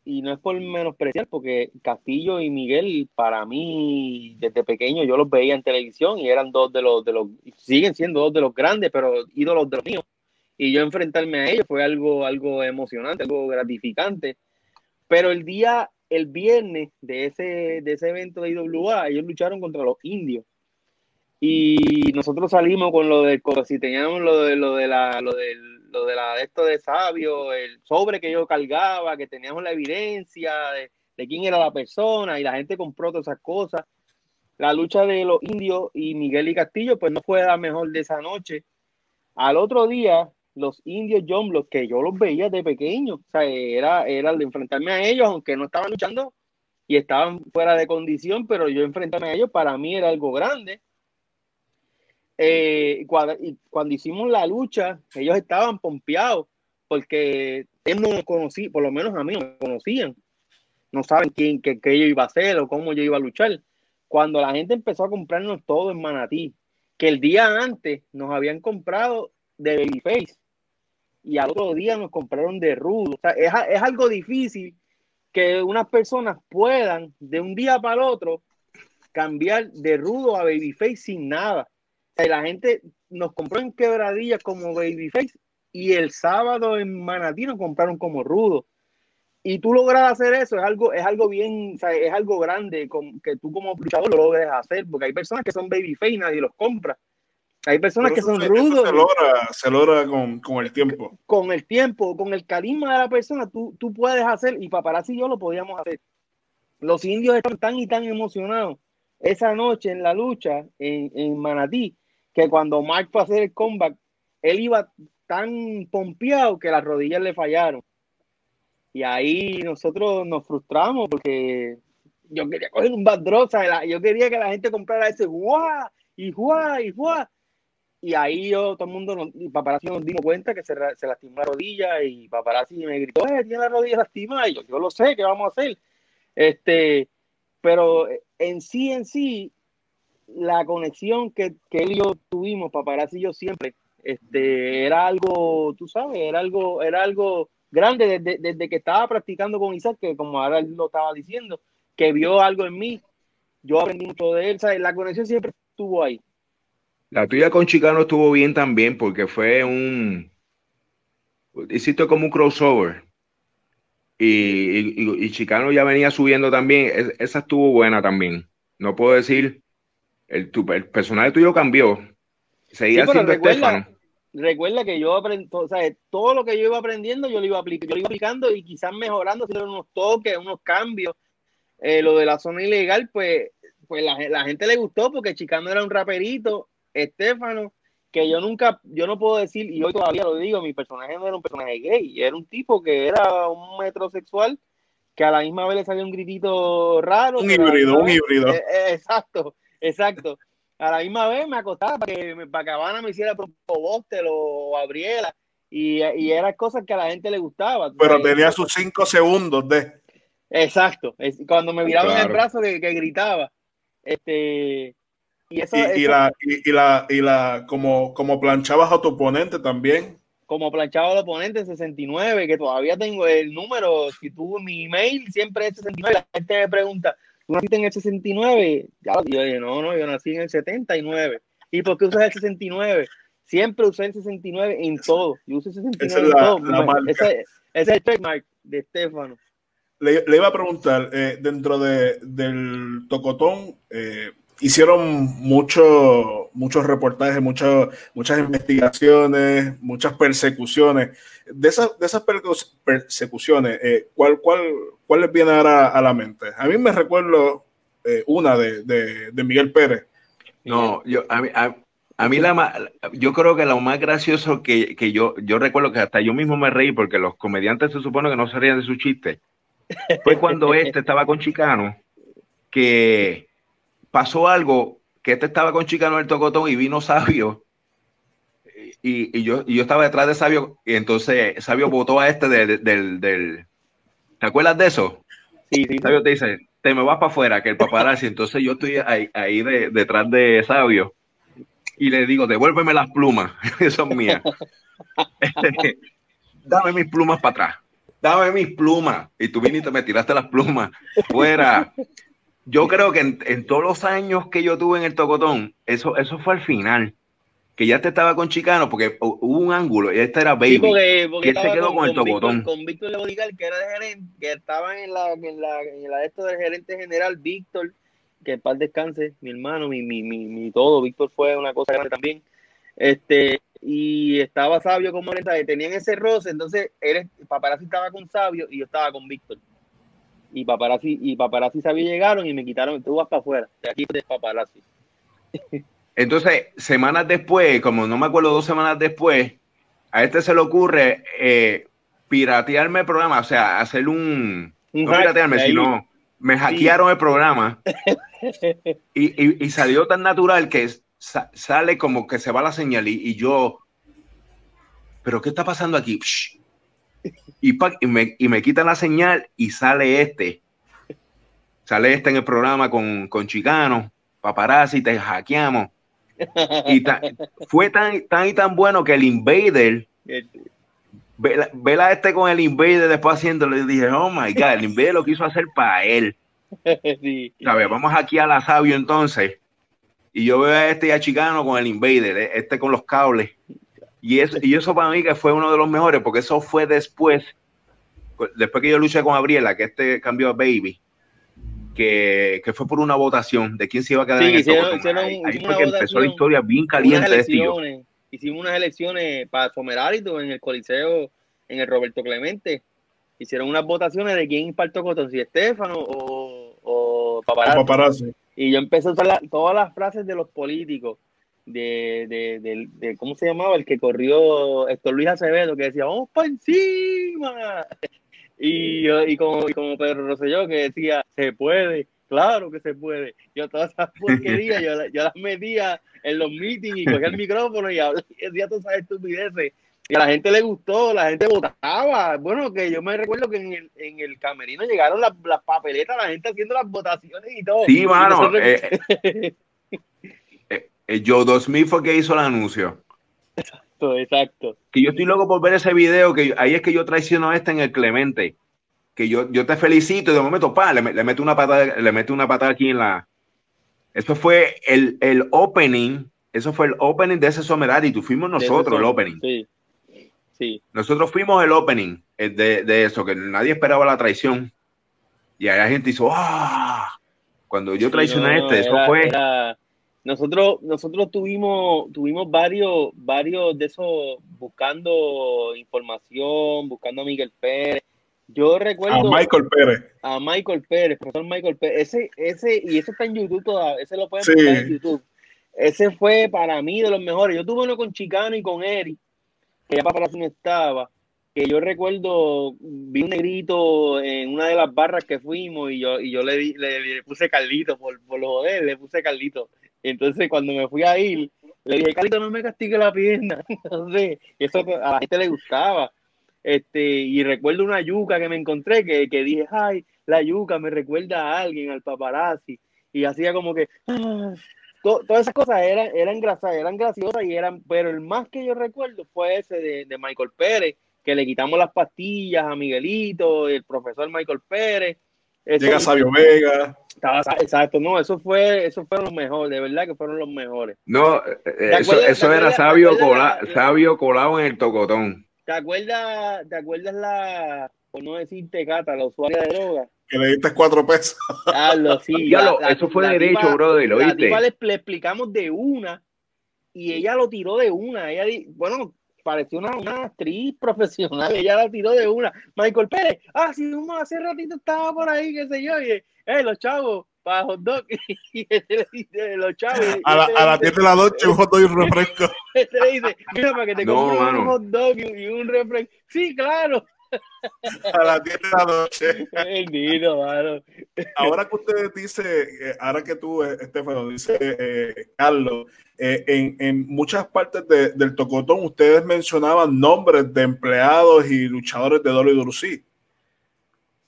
y no es por menospreciar, porque Castillo y Miguel, para mí, desde pequeño, yo los veía en televisión y eran dos de los, de los, siguen siendo dos de los grandes, pero ídolos de los míos. Y yo enfrentarme a ellos fue algo, algo emocionante, algo gratificante. Pero el día el viernes de ese, de ese evento de IWA, ellos lucharon contra los indios. Y nosotros salimos con lo de, si teníamos lo de, lo de la, lo de, lo de la, esto de sabio, el sobre que yo cargaba, que teníamos la evidencia de, quién era la persona y la gente compró todas esas cosas. La lucha de los indios y Miguel y Castillo, pues no fue la mejor de esa noche. Al otro día, los indios John, que yo los veía de pequeño, o sea, era, era el de enfrentarme a ellos, aunque no estaban luchando y estaban fuera de condición, pero yo enfrentarme a ellos para mí era algo grande. Eh, cuando, y cuando hicimos la lucha, ellos estaban pompeados porque ellos no me conocí, por lo menos a mí no me conocían. No saben quién, qué, qué yo iba a hacer o cómo yo iba a luchar. Cuando la gente empezó a comprarnos todo en Manatí, que el día antes nos habían comprado de Babyface y al otro día nos compraron de rudo. Es, es algo difícil que unas personas puedan de un día para el otro cambiar de rudo a babyface sin nada. Sea, la gente nos compró en quebradillas como babyface y el sábado en Manatí nos compraron como rudo. Y tú logras hacer eso, es algo, es algo bien, o sea, es algo grande que tú como luchador lo logres hacer, porque hay personas que son babyface y nadie los compra. Hay personas que son rudos. Se logra, se logra con, con, el tiempo. Con el tiempo, con el carisma de la persona, tú, tú puedes hacer, y Paparazzi y yo lo podíamos hacer. Los indios están tan y tan emocionados esa noche en la lucha en, en Manatí, que cuando Mark fue a hacer el comeback, él iba tan pompeado que las rodillas le fallaron. Y ahí nosotros nos frustramos porque yo quería coger un bad yo quería que la gente comprara ese guau y guau y guau y ahí yo, todo el mundo, y paparazzi nos dimos cuenta que se, se, lastimó la rodilla y paparazzi me gritó, eh, tiene la rodilla lastimada. Y yo, yo lo sé, ¿qué vamos a hacer? Este, pero en sí, en sí, la conexión que, que él y yo tuvimos, paparazzi y yo siempre, este, era algo, tú sabes, era algo, era algo grande desde, desde que estaba practicando con Isaac, que como ahora él lo estaba diciendo, que vio algo en mí, yo aprendí mucho de él, ¿sabes? la conexión siempre estuvo ahí. La tuya con Chicano estuvo bien también porque fue un. Hiciste como un crossover. Y, Chicano ya venía subiendo también. esa estuvo buena también. No puedo decir. El, el personaje tuyo cambió. Seguía siendo recuerda, Recuerda que yo aprendí, o sea, todo lo que yo iba aprendiendo, yo lo iba, aplicando, yo lo iba aplicando y quizás mejorando, haciendo unos toques, unos cambios. Eh, lo de la zona ilegal, pues, pues la, la gente le gustó porque Chicano era un raperito Estefano, que yo nunca, yo no puedo decir, y hoy todavía lo digo, mi personaje no era un personaje gay, era un tipo que era un metrosexual que a la misma vez le salió un gritito raro. Un híbrido, un híbrido. Eh, eh, exacto, exacto. A la misma vez me acostaba para que, para que Habana me hiciera Bostel o Gabriela, y, y eran cosas que a la gente le gustaba. Pero tenía sus cinco segundos de. Exacto, cuando me miraba en el brazo que, que gritaba. Este, y, la, y, la, y la, como, como planchabas a tu oponente también. Como planchaba al oponente en 69, que todavía tengo el número, si tuvo mi email, siempre es 69. La gente me pregunta, ¿tú naciste en el 69? Ya, yo dije, no, no, yo nací en el 79. ¿Y por qué usas el 69? Siempre usé el 69 en todo. Yo uso el 69 en todo. ese, es el trademark de Estefano. Le, le, iba a preguntar, eh, dentro de, del tocotón, eh, hicieron mucho, muchos reportajes, muchas muchas investigaciones, muchas persecuciones. De esas, de esas persecuciones, eh, ¿cuál, cuál, ¿cuál les viene ahora a la mente? A mí me recuerdo eh, una de, de, Miguel Pérez. No, yo, a mí, a, mí la yo creo que lo más gracioso que, que, yo, yo recuerdo que hasta yo mismo me reí porque los comediantes se supone que no se rían de su chiste. Fue cuando este estaba con Chicano, que pasó algo que este estaba con Chicano el Tocotón y vino Sabio y, y yo, y yo estaba detrás de Sabio, y entonces Sabio votó a este del, del, del, ¿te acuerdas de eso? Sí, sí. Sabio te dice, te me vas para afuera, que el paparazzi, entonces yo estoy ahí, ahí de, detrás de Sabio, y le digo, devuélveme las plumas, son mías. Dame mis plumas para atrás dame mis plumas. Y tú viniste, me tiraste las plumas fuera. Yo creo que en, todos los años que yo tuve en el Tocotón, eso, eso fue al final. Que ya te estaba con Chicano, porque hubo un ángulo, y este era Baby. porque, él se quedó con, el Tocotón. Víctor, con Víctor Lebodigal, que era de gerente, que estaba en la, en la, en la esto del gerente general, Víctor, que para descanse, mi hermano, mi, mi, mi, mi todo. Víctor fue una cosa grande también. Este, y estaba Sabio con Moreta, tenían ese roce, entonces él, Paparazzi estaba con Sabio y yo estaba con Víctor. Y Paparazzi y Paparazzi y Sabio llegaron y me quitaron, tú vas para afuera, de aquí de Paparazzi. Entonces, semanas después, como no me acuerdo, dos semanas después, a este se le ocurre eh, piratearme el programa, o sea, hacer un... no piratearme, sino me hackearon el programa y, y, y, salió tan natural que sale como que se va la señal y, yo, pero ¿qué está pasando aquí? Y, me, y, me, quitan la señal y sale este. Sale este en el programa con, con Chicano, paparazzi, te hackeamos. Y fue tan, tan y tan bueno que el Invader, vela, este con el Invader después haciéndolo, y dije, oh my God, el Invader lo quiso hacer para él. Sí. Vamos aquí a la sabio entonces y yo veo a este ya chicano con el Invader, eh, este con los cables. Y eso, y eso para mí que fue uno de los mejores, porque eso fue después, después que yo luché con Gabriela, que este cambió a Baby, que, que fue por una votación de quién se iba a quedar en el ahí, ahí fue que empezó la historia bien caliente. Este hicimos unas elecciones para Somerarito en el Coliseo, en el Roberto Clemente. Hicieron unas votaciones de quién impartió con si Estefano o, o Paparazzi. Y yo empecé a usar todas las frases de los políticos, de, de, de, ¿cómo se llamaba? El que corrió Héctor Luis Acevedo, que decía, vamos para encima. Y, y, como, y como Pedro Rosselló, que decía, se puede, claro que se puede. Yo todas esas porquerías, yo, yo las metía en los meetings y cogía el micrófono y decía todas esas estupideces. Y a la gente le gustó, la gente votaba. Bueno, que yo me recuerdo que en el, en el camerino llegaron las, las papeletas, la gente haciendo las votaciones y todo. Sí, mano. Eh, eh, eh, Joe 2000 fue que hizo el anuncio. Exacto, exacto. Que yo estoy loco por ver ese video, que ahí es que yo traiciono a este en el Clemente. Que yo, yo te felicito y de momento, pa, le, le meto una patada, le meto una patada aquí en la. Eso fue el, el opening, eso fue el opening de ese Somerad y tú fuimos nosotros el opening. Sí. Nosotros fuimos el opening eh, de, eso, que nadie esperaba la traición. Y ahí la gente hizo, ¡ah! Cuando yo traicioné a este, eso fue. Nosotros, nosotros tuvimos, tuvimos varios, varios de esos buscando información, buscando a Miguel Pérez. Yo recuerdo. A Michael Pérez. A Michael Pérez, profesor Michael Pérez. Ese, ese, y eso está en YouTube todavía. Ese lo pueden ver en YouTube. Ese fue para mí de los mejores. Yo tuve uno con Chicano y con Eric que ya para no estaba, que yo recuerdo, vi un negrito en una de las barras que fuimos y yo, y yo le, le, puse Carlito, por, por los joder, le puse Carlito. Entonces cuando me fui a ir, le dije, Carlito, no me castigue la pierna. Entonces, eso a la gente le gustaba. Este, y recuerdo una yuca que me encontré que, que dije, ay, la yuca me recuerda a alguien, al paparazzi. Y hacía como que, ah, todas esas cosas eran, eran, graciosas, eran graciosas y eran, pero el más que yo recuerdo fue ese de, de, Michael Pérez, que le quitamos las pastillas a Miguelito, el profesor Michael Pérez. Llega Sabio Vega. exacto, no, eso fue, eso fueron los mejores, de verdad que fueron los mejores. No, eh, eso, eso era Sabio, cola, Sabio colado en el tocotón. ¿Te acuerdas, te acuerdas la, por no decirte Cata, la usuaria de droga? que le diste cuatro pesos. sí, eso fue derecho, brother, lo viste. Le, explicamos de una y ella lo tiró de una. Ella, bueno, pareció una, una, actriz profesional, ella la tiró de una. Michael Pérez, ah, sí, hace ratito estaba por ahí, qué sé yo, y eh, los chavos, para hot dog, y este le dice, los chavos. A, la, a las 10 de la noche, un hot dog y un refresco. Este le dice, mira, para que te compre un hot dog y, y un refresco. Sí, claro. a las 10 de la noche. Bendito, mano. Ahora que usted dice, eh, ahora que tú, eh, Estefano, dice eh, Carlos, eh, en, en muchas partes de- del Tocotón ustedes mencionaban nombres de empleados y luchadores de WWE.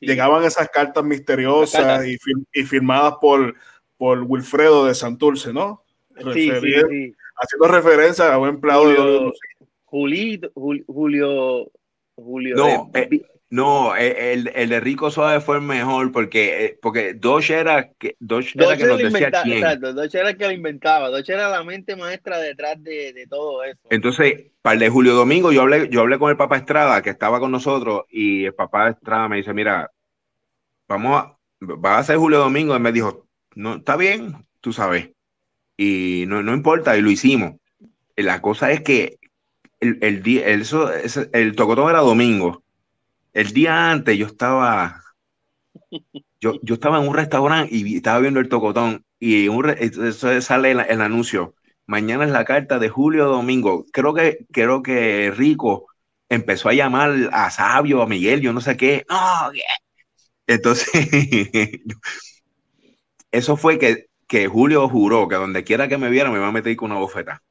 Sí. Llegaban esas cartas misteriosas Cartas. y, fir- y firmadas por, por Wilfredo de Santurce, ¿no? Sí, sí. Haciendo referencia a un empleado de Julio, WWE. Julito, Jul- Julio, Julio. No, eh, No, eh, el, el de Rico Suave fue el mejor porque, eh, porque Doge era era que nos decía quién. exacto, era el que lo inventaba, Doche era la mente maestra detrás de, de todo eso. Entonces, para el de Julio Domingo, yo hablé, yo hablé con el papá Estrada, que estaba con nosotros, y el papá Estrada me dice, mira, vamos a, va a ser Julio Domingo, y me dijo, no, está bien, tú sabes, y no, no importa, y lo hicimos. La cosa es que el, el día, el, eso, el tocotón era domingo. El día antes yo estaba, yo, yo estaba en un restaurante y estaba viendo el tocotón, y un re- eso sale el, el anuncio. Mañana es la carta de Julio Domingo. Creo que, creo que Rico empezó a llamar a Sabio, a Miguel, yo no sé qué. Entonces, eso fue que, que Julio juró que donde quiera que me viera me iba a meter con una bofeta.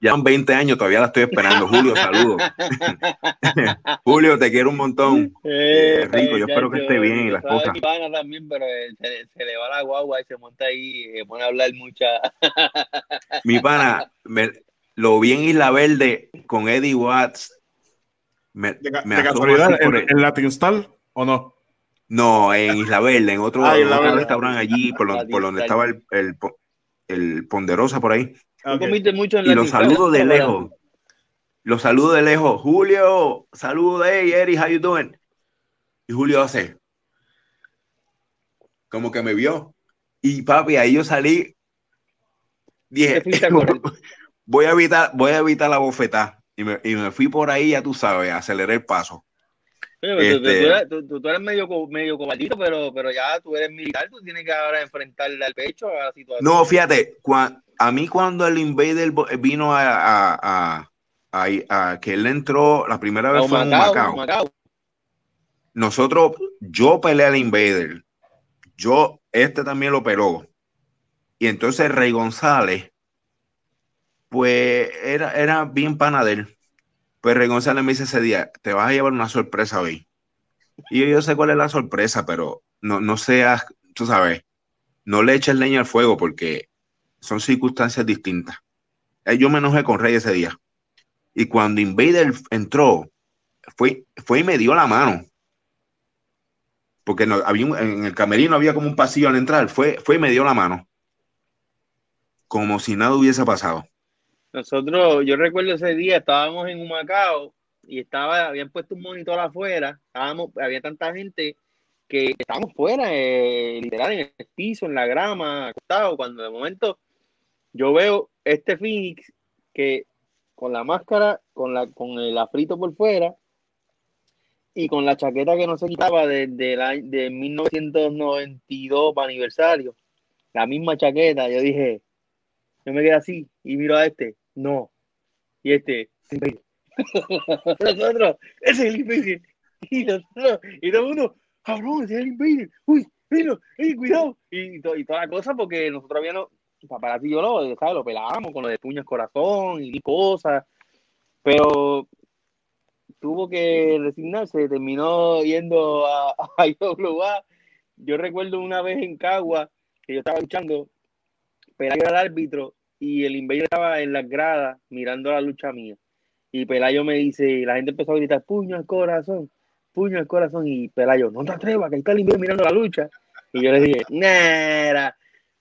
Ya en 20 años todavía la estoy esperando. Julio, saludos. Julio, te quiero un montón. Eh, Rico, yo espero que esté bien y las cosas. mi pana también, pero eh, se, se le va la guagua y se monta ahí y se pone a hablar mucha. Mi pana, me- lo vi en Isla Verde con Eddie Watts. Me, De, me de casualidad, ¿en, el- en Latin Star o no? No, en Isla Verde, en otro, Ah, Isla otro restaurante allí, por, lo- por donde estaba el, el, po- el Ponderosa por ahí. Comiste mucho en Y los saludo de lejos. Los saludo de lejos. Julio, saludo, hey, Eddie, how you doing? Y Julio hace como que me vio. Y papi, ahí yo salí. Dije, voy a evitar, voy a evitar la bofetada. Y me, y me fui por ahí, ya tú sabes, aceleré el paso. Pero tú- tú, Este- eres, tú- tú- tú eres medio, medio cobardito, pero, pero ya tú eres militar, tú tienes que ahora enfrentarle al pecho a la situación. No, fíjate, a mí cuando el Invader vino a, a, a- que él entró, la primera vez fue en Macao. Humacao. Nosotros, yo peleé al Invader, yo, este también lo peló. Y entonces Rey González, pues era, era bien pana él. Pues Rey González me dice ese día, te vas a llevar una sorpresa hoy. Y yo, sé cuál es la sorpresa, pero no, no seas, tú sabes, no le eches leña al fuego porque son circunstancias distintas. Eh, Yo me enojé con Rey ese día. Y cuando Invader entró, fue, fue y me dio la mano. Porque no, había en el camerino había como un pasillo al entrar. Fue, fue y me dio la mano. Como si nada hubiese pasado. Nosotros, yo recuerdo ese día, estábamos en Humacao y estaba, habían puesto un monitor afuera, estábamos, había tanta gente que estábamos fuera, eh, literal, en el piso, en la grama, acostado, cuando de momento yo veo este Phoenix que con la máscara, con la, con el afrito por fuera y con la chaqueta que no se quitaba desde el de 1992 para aniversario, la misma chaqueta, yo dije, yo me quedé así y miro a este, no. Y este, nosotros, ese es el. Y nosotros, y todo el mundo, cabrón, ese es el. Uy, mira, ey, cuidado. Y, to- y toda la cosa, porque nosotros habíamos, paparazzi yo lo, ¿sabes? lo pelábamos con lo de puños corazón y cosas. Pero tuvo que resignarse, terminó yendo a, a IWA. Yo recuerdo una vez en Cagua que yo estaba luchando, Pelayo era el árbitro y el Invader estaba en las gradas mirando la lucha mía. Y Pelayo me dice, la gente empezó a gritar, puño al corazón, puño al corazón. Y Pelayo, no te atrevas, que ahí está el Invader mirando la lucha. Y yo le dije, nera,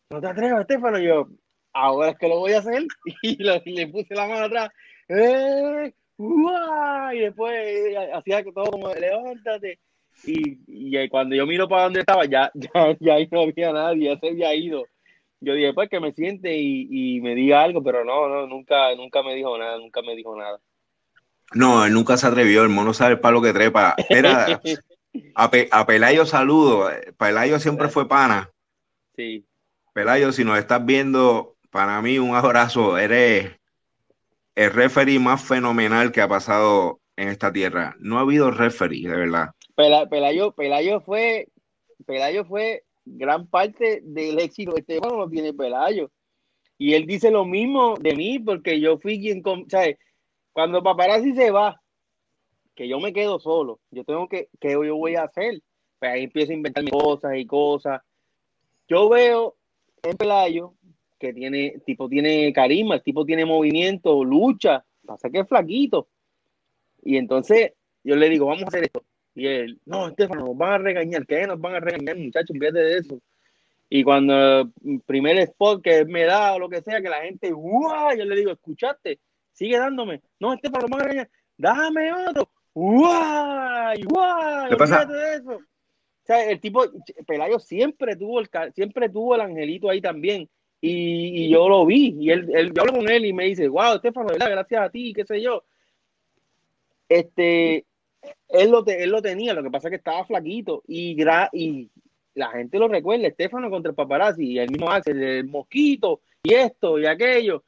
no te atrevas, Estefano. Y yo, ahora es que lo voy a hacer. Y le puse la mano atrás, ¡eh! Y después eh, hacía todo como, levántate. Y, y cuando yo miro para donde estaba, ya, ya, ya ahí no había nadie, ya se había ido. Yo dije, pues que me siente y, y me diga algo, pero no, no, nunca, nunca me dijo nada, nunca me dijo nada. No, él nunca se atrevió. El mono sabe el palo que trepa. Era a, Pe- a Pelayo saludo. Pelayo siempre fue pana. Sí, Pelayo, si nos estás viendo, para mí un abrazo. Eres el referee más fenomenal que ha pasado en esta tierra. No ha habido referee, de verdad. Pelayo, Pelayo fue, Pelayo fue gran parte del éxito de este juego, lo tiene Pelayo. Y él dice lo mismo de mí, porque yo fui quien, ¿sabes? Cuando Paparazzi se va, que yo me quedo solo, yo tengo que, ¿qué yo voy a hacer? Pues ahí empiezo a inventar cosas y cosas. Yo veo en Pelayo que tiene, tipo tiene carisma, el tipo tiene movimiento, lucha, pasa que es flaquito. Y entonces yo le digo, vamos a hacer esto. Y él, no, Estefano, nos van a regañar. ¿Qué nos van a regañar, muchachos? Olvídate de eso. Y cuando el primer spot que me da o lo que sea, que la gente, ¡guau! Yo le digo, escuchaste, sigue dándome. No, Estefano, nos van a regañar. Dame otro. ¡Guau! ¡Guau! ¿Qué pasa? De eso. O sea, el tipo, Pelayo siempre tuvo el, siempre tuvo el angelito ahí también. Y, y yo lo vi. Y él, él, yo hablo con él y me dice, wow, Estefano, ¿verdad? gracias a ti, qué sé yo. Este, él lo, él lo tenía, lo que pasa es que estaba flaquito y, gra, y la gente lo recuerda, Estefano contra el paparazzi, y el mismo Axel, el mosquito, y esto, y aquello.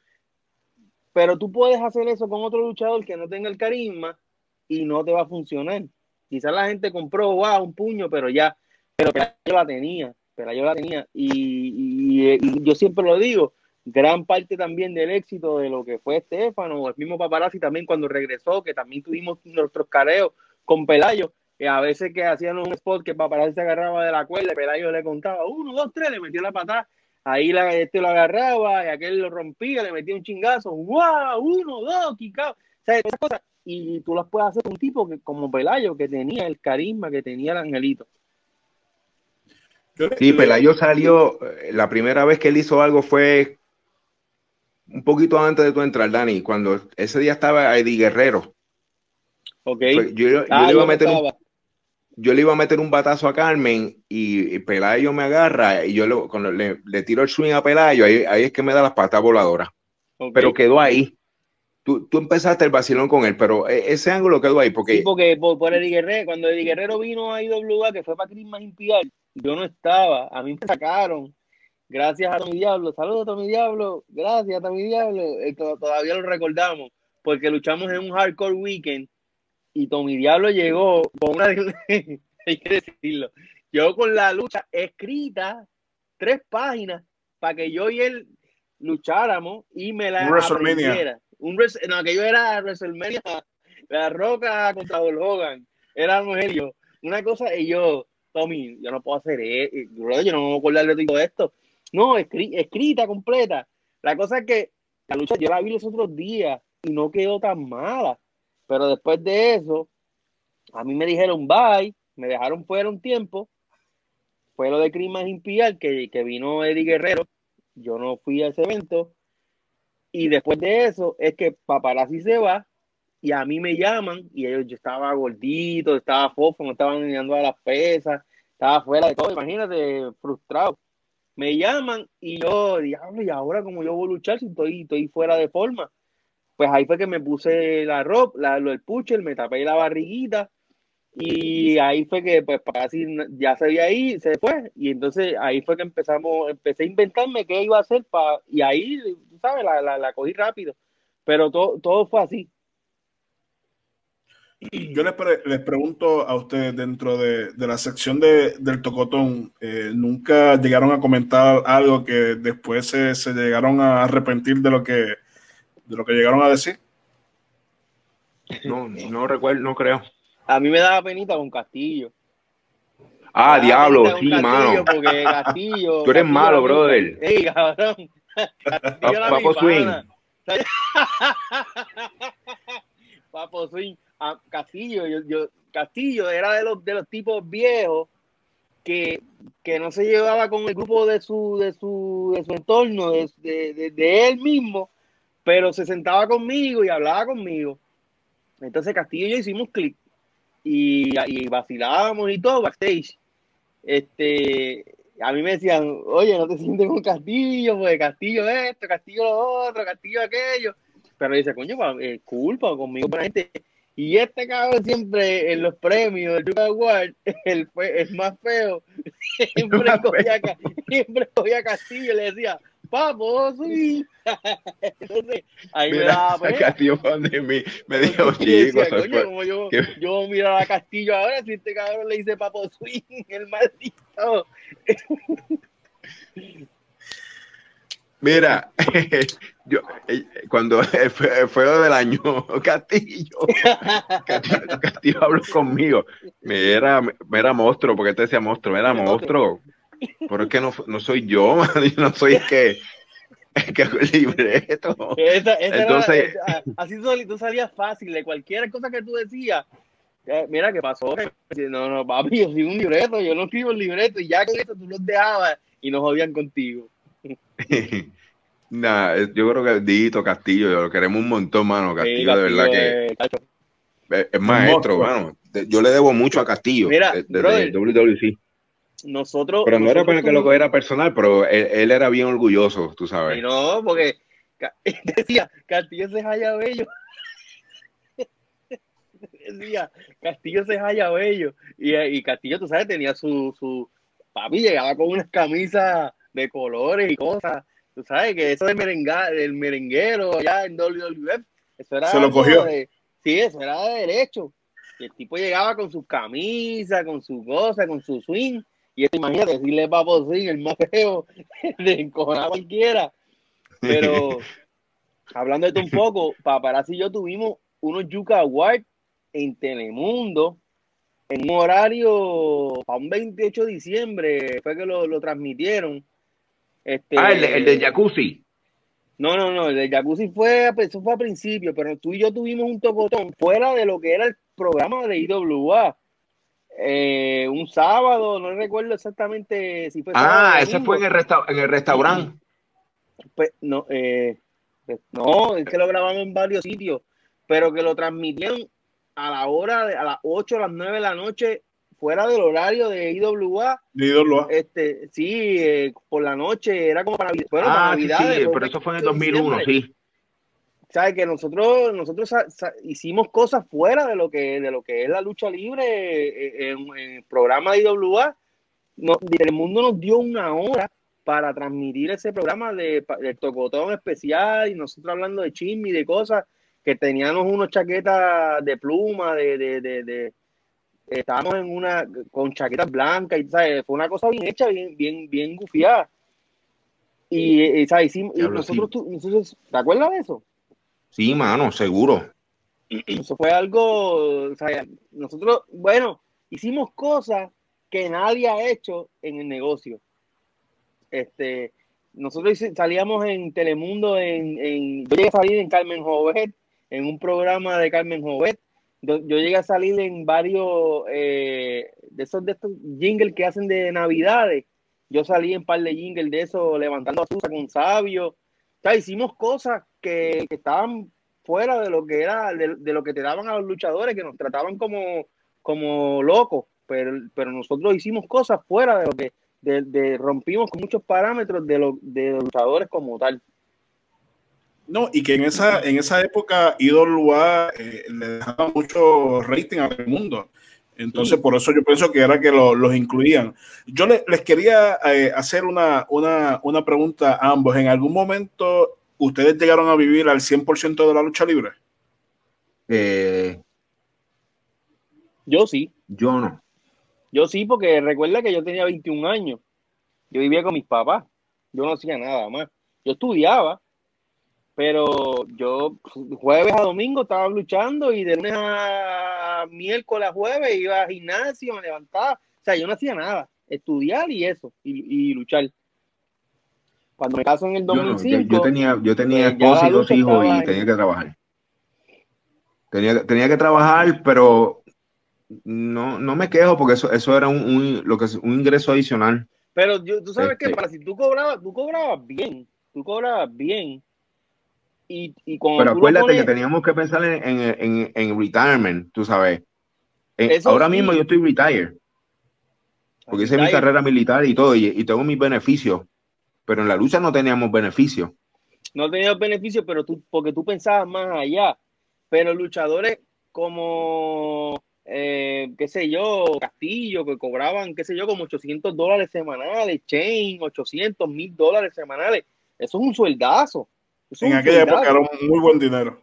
Pero tú puedes hacer eso con otro luchador que no tenga el carisma y no te va a funcionar. Quizás la gente compró, wow, un puño, pero ya, pero yo la tenía, pero yo la tenía. Y, y, yo siempre lo digo, gran parte también del éxito de lo que fue Estefano, el mismo paparazzi también cuando regresó, que también tuvimos nuestros careos con Pelayo, que a veces que hacían un spot que Paparazzi se agarraba de la cuerda, Pelayo le contaba uno, dos, tres, le metía la patada, ahí la, este lo agarraba y aquel lo rompía, le metía un chingazo, wow, uno, dos, quicao, o sea, esas cosas, y tú las puedes hacer un tipo que, como Pelayo, que tenía el carisma, que tenía el angelito. Sí, Pelayo salió, eh, la primera vez que él hizo algo fue un poquito antes de tu entrar, Dani, cuando ese día estaba Eddie Guerrero. Okay. Yo, yo, ah, le iba a meter un, yo le iba a meter un batazo a Carmen y, y Pelayo me agarra y yo le, cuando le, le, tiro el swing a Pelayo, ahí, ahí, es que me da las patas voladoras. Okay. Pero quedó ahí. Tú, tú, empezaste el vacilón con él, pero e, ese ángulo quedó ahí. Porque, sí, porque por, por Eddie Guerrero, cuando Eddie Guerrero vino a IWA, que fue para Christmas Imperial, yo no estaba, a mí me sacaron. Gracias a Tommy Diablo, saludos Tommy Diablo, gracias a Tommy Diablo, todavía lo recordamos, porque luchamos en un hardcore weekend y Tommy Diablo llegó con una hay que decirlo, llegó con la lucha escrita, tres páginas, para que yo y él lucháramos y me la WrestleMania. Un no, aquello era WrestleMania, la roca contra Hulk Hogan, era ellos, una cosa, y yo, Tommy, yo no puedo hacer eso, yo no me voy a acordar de todo esto. No, escri escrita completa. La cosa es que la lucha yo la vi los otros días y no quedó tan mala. Pero después de eso, a mí me dijeron bye, me dejaron fuera un tiempo. Fue lo de Crimas Impial, que, que vino Eddie Guerrero. Yo no fui a ese evento. Y después de eso, es que Paparazzi se va y a mí me llaman. Y ellos, yo estaba gordito, estaba fofo, me estaban enseñando a las pesas, estaba fuera de todo. Imagínate, frustrado. Me llaman y yo, diablo, y ahora como yo voy a luchar si estoy, estoy fuera de forma. Pues ahí fue que me puse la ropa, la, lo del pucher, me tapé la barriguita y ahí fue que pues casi ya se había ahí, se fue. Y entonces ahí fue que empezamos, empecé a inventarme qué iba a hacer para y ahí, tú sabes, la, la, la cogí rápido, pero todo, todo fue así. Yo les, pre les, pregunto a ustedes dentro de, de la sección de, del tocotón, eh, ¿nunca llegaron a comentar algo que después se, se llegaron a arrepentir de lo que de lo que llegaron a decir? No, no recuerdo, no creo. A mí me daba penita con Castillo. Ah, diablo, sí, mano. Porque Castillo. Tú eres malo, brother. Ey, cabrón. Papo Swing. Papo Swing. Castillo, yo, yo, Castillo era de los, de los tipos viejos que, que no se llevaba con el grupo de su, de su, de su entorno, de, de, de él mismo pero se sentaba conmigo y hablaba conmigo. Entonces Castillo y yo hicimos clic y, vacilábamos y todo backstage. Este, a mí me decían, oye, no te sientes con Castillo, pues Castillo esto, Castillo lo otro, Castillo aquello. Pero dice, coño, es culpa conmigo para gente. Y este cabrón siempre en los premios del Yuka Award, el, el más feo, siempre cogía, siempre cogía Castillo y le decía, papo, sí. Entonces, ahí me Mira, daba pena. Castillo fue donde mí me dijo, chico, decía, eso coño, fue- como yo, que- yo miro a Castillo ahora, si este cabrón le dice papo swing, el maldito. Mira, yo, eh, cuando fue, fue lo del año, Castillo, Castillo, Castillo habló conmigo, me era, me era monstruo, porque te decía monstruo, me era monstruo, pero es que no, no soy yo, man, yo no soy el que, el que el libreto. Esa, esa Entonces- así tú, tú salías fácil de cualquier cosa que tú decías. eh, Mira, ¿qué pasó? No, no, papi, yo soy un libreto, yo no escribo el libreto y ya con eso tú los dejabas y nos jodían contigo. Nah, yo creo que Dito Castillo, yo lo queremos un montón, mano. Castillo, Sí, de verdad que es, es maestro, monstruo. mano. De- Yo le debo mucho a Castillo Mira, de- brother, WWC. Nosotros. Pero no era nosotros para que lo cogiera personal, pero él, él era bien orgulloso, tú Y sabes. no, porque decía, Castillo se halla bello. decía, Castillo se halla bello. Y, y Castillo, tú sabes, tenía su, su. Papi llegaba con unas camisas de colores y cosas. Tú sabes que eso del, merenga, del merenguero allá en WWF, eso era. Se lo cogió. de- sí, eso era de derecho. Y el tipo llegaba con sus camisas, con su cosa, con su swing. Y esto, imagínate, decirle papo swing, el más feo, de encojonar a cualquiera. Pero hablando de esto un poco, Paparazzi y yo tuvimos unos Yuca Awards en Telemundo en un horario para un 28 de diciembre, fue que lo, lo transmitieron. Este, ah, el, de- el del jacuzzi. No, no, no, el de Jacuzzi fue, eso fue a principio, pero tú y yo tuvimos un tocotón fuera de lo que era el programa de IWA. Eh, un sábado, no recuerdo exactamente si fue Ah, ese fue en el, resta- en el restaurante. Pues, no, eh, pues, no, es que lo grabamos en varios sitios, pero que lo transmitieron a la hora, de, a las 8 a las 9 de la noche, fuera del horario de IWA. de. Este, sí, eh, por la noche, era como para, para Ah, sí, Navidades. sí, pero eso fue en el 28 de 2001, diciembre. sí. ¿Sabes? Que nosotros, nosotros hicimos cosas fuera de lo que, de lo que es la lucha libre eh, en, en el programa de IWA. No, Telemundo nos dio una hora para transmitir ese programa de, del tocotón especial y nosotros hablando de chisme y de cosas que teníamos unos chaquetas de pluma, de, de, de, de- estábamos en una con chaquetas blancas y ¿sabes? fue una cosa bien hecha, bien, bien, bien gufiada. Y, eh, ¿sabes? Hicimos- y Diablo, nosotros, tu- nosotros, ¿te acuerdas de eso? Sí, mano, seguro. Eso fue algo, sea, nosotros, bueno, hicimos cosas que nadie ha hecho en el negocio. Este, nosotros salíamos en Telemundo, en, en- yo llegué a salir en Carmen Jovet, en un programa de Carmen Jovet. Yo, llegué a salir en varios eh, de esos de estos jingles que hacen de Navidades. Yo salí en par de jingles de eso, levantando a Susa con Sabio. O hicimos cosas que, que estaban fuera de lo que era, de, de lo que te daban a los luchadores, que nos trataban como, como locos, pero, pero nosotros hicimos cosas fuera de lo que, de, de- rompimos con muchos parámetros de, lo, de los luchadores como tal. No, y que en esa, en esa época IWA eh, le dejaba mucho rating al mundo. Entonces, Sí. por eso yo pienso que era que lo- los incluían. Yo le- les quería eh, hacer una, una, una pregunta a ambos. ¿En algún momento ustedes llegaron a vivir al 100% de la lucha libre? Eh, Yo sí, yo no. yo sí, porque recuerda que yo tenía 21 años, yo vivía con mis papás, yo no hacía nada más, yo estudiaba, pero yo jueves a domingo estaba luchando y de lunes a miércoles a jueves iba al gimnasio, me levantaba, o sea, yo no hacía nada, estudiar y eso, y, y luchar. Cuando me caso en el Yo, no, yo- 2005, yo tenía, yo tenía pues, esposa y la dos hijos y en- tenía que trabajar. Tenía, tenía que trabajar, pero no, no me quejo porque eso, eso era un, un- lo que es un ingreso adicional. Pero yo, tú sabes que Este- para si tú cobrabas, tú cobrabas bien, tú cobrabas bien. Y, y cuando Pero acuérdate pones- que teníamos que pensar en, en, en, en retirement, tú sabes. Eso ahora sí. mismo yo estoy retired, porque hice mi carrera militar y todo, y, y tengo mis beneficios. Pero en la lucha no teníamos beneficios. no tenías beneficio, pero tú, porque tú pensabas más allá. Pero luchadores como, eh, qué sé yo, Castillo, que cobraban, qué sé yo, como 800 dólares semanales, Chain, 800, 1000 dólares semanales. Eso es un sueldazo. En aquella época era un muy buen dinero.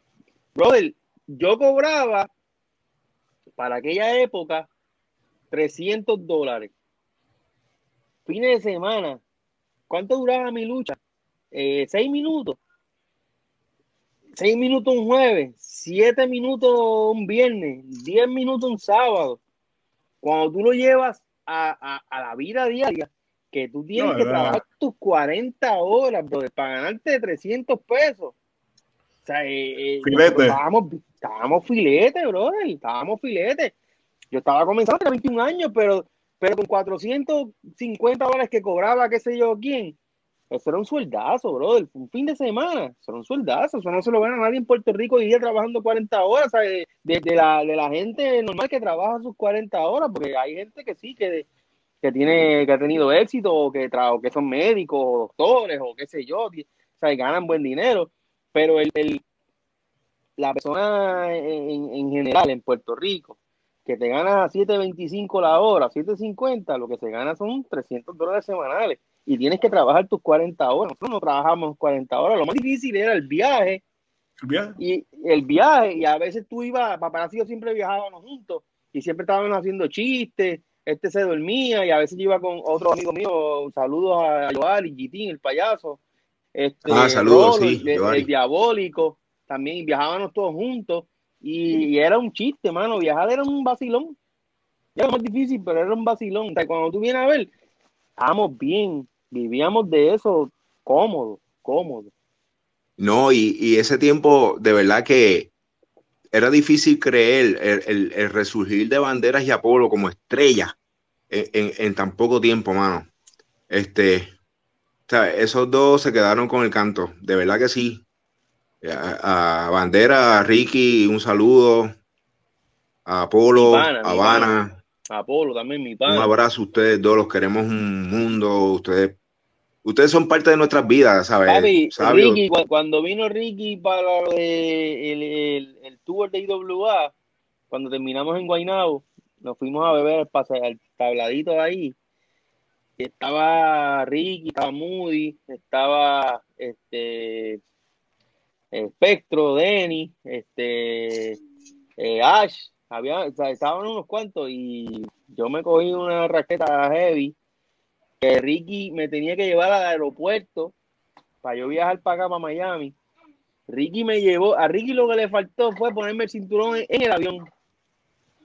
Brother, yo cobraba para aquella época 300 dólares. Fines de semana. ¿Cuánto duraba mi lucha? Eh, seis minutos. Seis minutos un jueves, siete minutos un viernes, diez minutos un sábado. Cuando tú lo llevas a, la vida diaria, que tú tienes que trabajar tus 40 horas, brother, para ganarte 300 pesos. O sea, eh, eh, estábamos, estábamos filete, brother, estábamos filete. Yo estaba comenzando, tenía 21 años, pero, pero con 450 dólares que cobraba, qué sé yo quién, eso era un sueldazo, brother. Un fin de semana. Eso era un sueldazo. Eso no se lo gana nadie en Puerto Rico hoy día trabajando 40 horas. De, la, de la gente normal que trabaja sus 40 horas. Porque hay gente que sí, que, que, tiene, que ha tenido éxito, o que, que son médicos, o doctores, o qué sé yo. O sea, ganan buen dinero. Pero el, el la persona en, en general en Puerto Rico que te gana 7.25 la hora, 7.50, lo que se gana son 300 dólares semanales y tienes que trabajar tus 40 horas. Nosotros no trabajamos 40 horas, lo más difícil era el viaje. El viaje. Y el viaje, y a veces tú ibas, paparazzi yo siempre viajábamos juntos y siempre estábamos haciendo chistes, este se dormía y a veces yo iba con otro amigo mío, saludos a Joal y Gitín, el payaso. Este, ah, saludos, sí. El, diabólico, también viajábamos todos juntos y, era un chiste, mano, viajar era un vacilón. Era más difícil, pero era un vacilón. O sea, cuando tú vienes a ver, estábamos bien, vivíamos de eso cómodo, cómodo. No, y, ese tiempo de verdad que era difícil creer el, resurgir de banderas y Apolo como estrella en, tan poco tiempo, mano. Este, o sea, esos dos se quedaron con el canto, de verdad que sí. A, Bandera, a Ricky, un saludo. A Apolo, a Habana. Apolo también, mi padre. Un abrazo a ustedes dos, los queremos un mundo. Ustedes, ustedes son parte de nuestras vidas, ¿sabes? Ricky, cuando vino Ricky para el, el, tour de IWA, cuando terminamos en Guaynabo, nos fuimos a beber al, al tabladito ahí. Estaba Ricky, estaba Moody, estaba este Espectro, Denny, este eh, Ash, había, estaban unos cuantos y yo me cogí una raqueta heavy que Ricky me tenía que llevar al aeropuerto para yo viajar para acá, para Miami. Ricky me llevó, a Ricky lo que le faltó fue ponerme el cinturón en, el avión.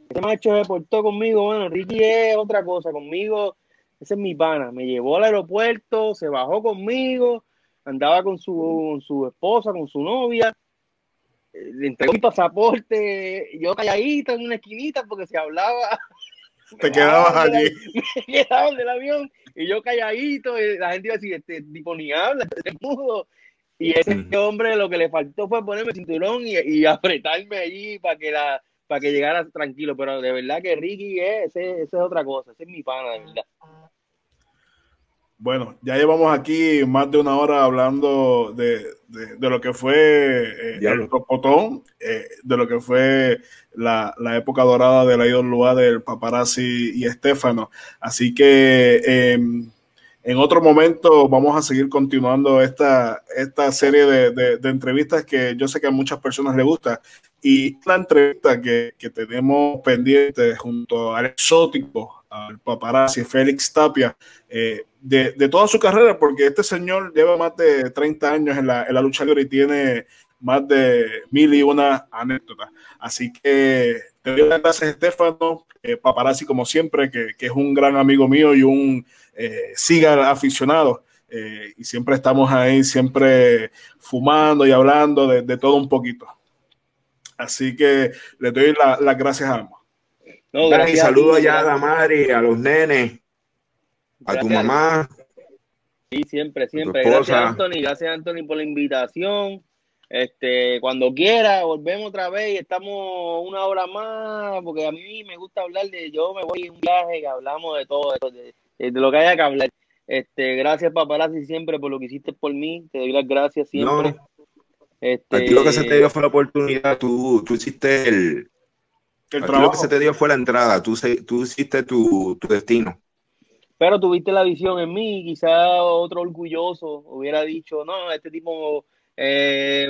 Ese macho se portó conmigo, bueno, Ricky es otra cosa, conmigo, ese es mi pana. Me llevó al aeropuerto, se bajó conmigo, andaba con su, con su esposa, con su novia, le entregó mi pasaporte, yo calladito en una esquinita porque se hablaba. Te quedabas allí. Me quedaban del avión y yo calladito, y la gente iba a decir, este tipo ni habla, este mudo. Y ese hombre lo que le faltó fue ponerme el cinturón y, y apretarme allí para que la para que llegara tranquilo, pero de verdad que Ricky es, ese, ese es otra cosa, ese es mi pana, de verdad. Bueno, ya llevamos aquí más de una hora hablando de, lo que fue eh, el Topotón, eh, de lo que fue la, época dorada de la IWA del paparazzi y Estefano. Así que em, en otro momento vamos a seguir continuando esta, esta serie de, entrevistas que yo sé que a muchas personas les gusta. Y la entrevista que, que tenemos pendiente junto al exótico, al paparazzi Félix Tapia, eh, de, de, toda su carrera, porque este señor lleva más de 30 años en la, en la lucha libre y tiene más de mil y una anécdotas. Así que te doy las gracias, Estefano, eh, paparazzi como siempre, que, que, es un gran amigo mío y un eh, siga aficionado. Eh, y siempre estamos ahí, siempre fumando y hablando de, de todo un poquito. Así que le doy las gracias a ambos. No, gracias. Y saludo allá a la madre, a los nenes, a tu mamá. Sí, siempre, siempre. Gracias, Anthony. Gracias, Anthony, por la invitación. Este, cuando quiera, volvemos otra vez y estamos una hora más, porque a mí me gusta hablar de, yo me voy en un viaje y hablamos de todo, de, de, lo que haya que hablar. Este, gracias paparazzi siempre por lo que hiciste por mí, te doy las gracias siempre. Este, a ti lo que se te dio fue la oportunidad, tú, tú hiciste el, el trabajo. Lo que se te dio fue la entrada, tú, tú hiciste tu, tu destino. Pero tuviste la visión en mí, quizá otro orgulloso hubiera dicho, no, este tipo, eh,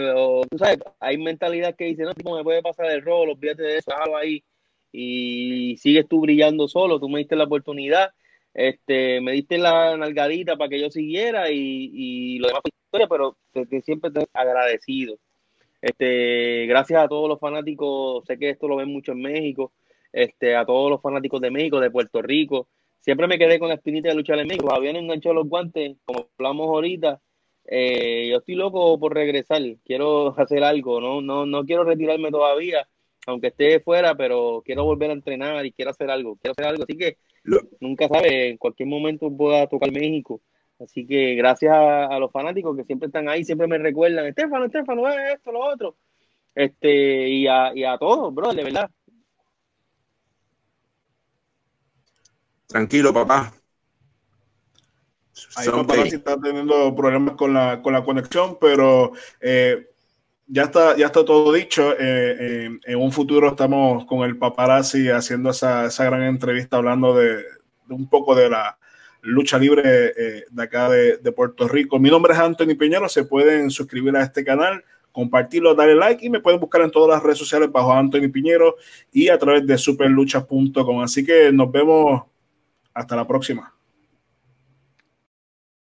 tú sabes, hay mentalidad que dice, no, este tipo me puede pasar el rol, olvídate de eso, déjalo ahí, y sigues tú brillando solo, tú me diste la oportunidad, este, me diste la nalgadita para que yo siguiera y, y lo demás fue historia, pero que siempre te agradecido. Este, gracias a todos los fanáticos, sé que esto lo ven mucho en México, este, a todos los fanáticos de México, de Puerto Rico. Siempre me quedé con la espinita de luchar en México. Todavía no enganchó los guantes, como hablamos ahorita. Eh, yo estoy loco por regresar. Quiero hacer algo. No, no, no quiero retirarme todavía, aunque esté fuera, pero quiero volver a entrenar y quiero hacer algo. Quiero hacer algo. Así que nunca sabe, en cualquier momento pueda tocar México. Así que gracias a, los fanáticos que siempre están ahí, siempre me recuerdan, Estefano, Estefano, esto, lo otro. Este, y a, y a todos, bro, de verdad. Tranquilo, papá. Ahí papá si está teniendo problemas con la, con la conexión, pero eh, ya está, ya está todo dicho. Eh, en un futuro estamos con el paparazzi haciendo esa, esa gran entrevista hablando de, de, un poco de la lucha libre eh, de acá de, de, Puerto Rico. Mi nombre es Anthony Piñero. Se pueden suscribir a este canal, compartirlo, darle like y me pueden buscar en todas las redes sociales bajo Anthony Piñero y a través de superluchas.com. Así que nos vemos hasta la próxima.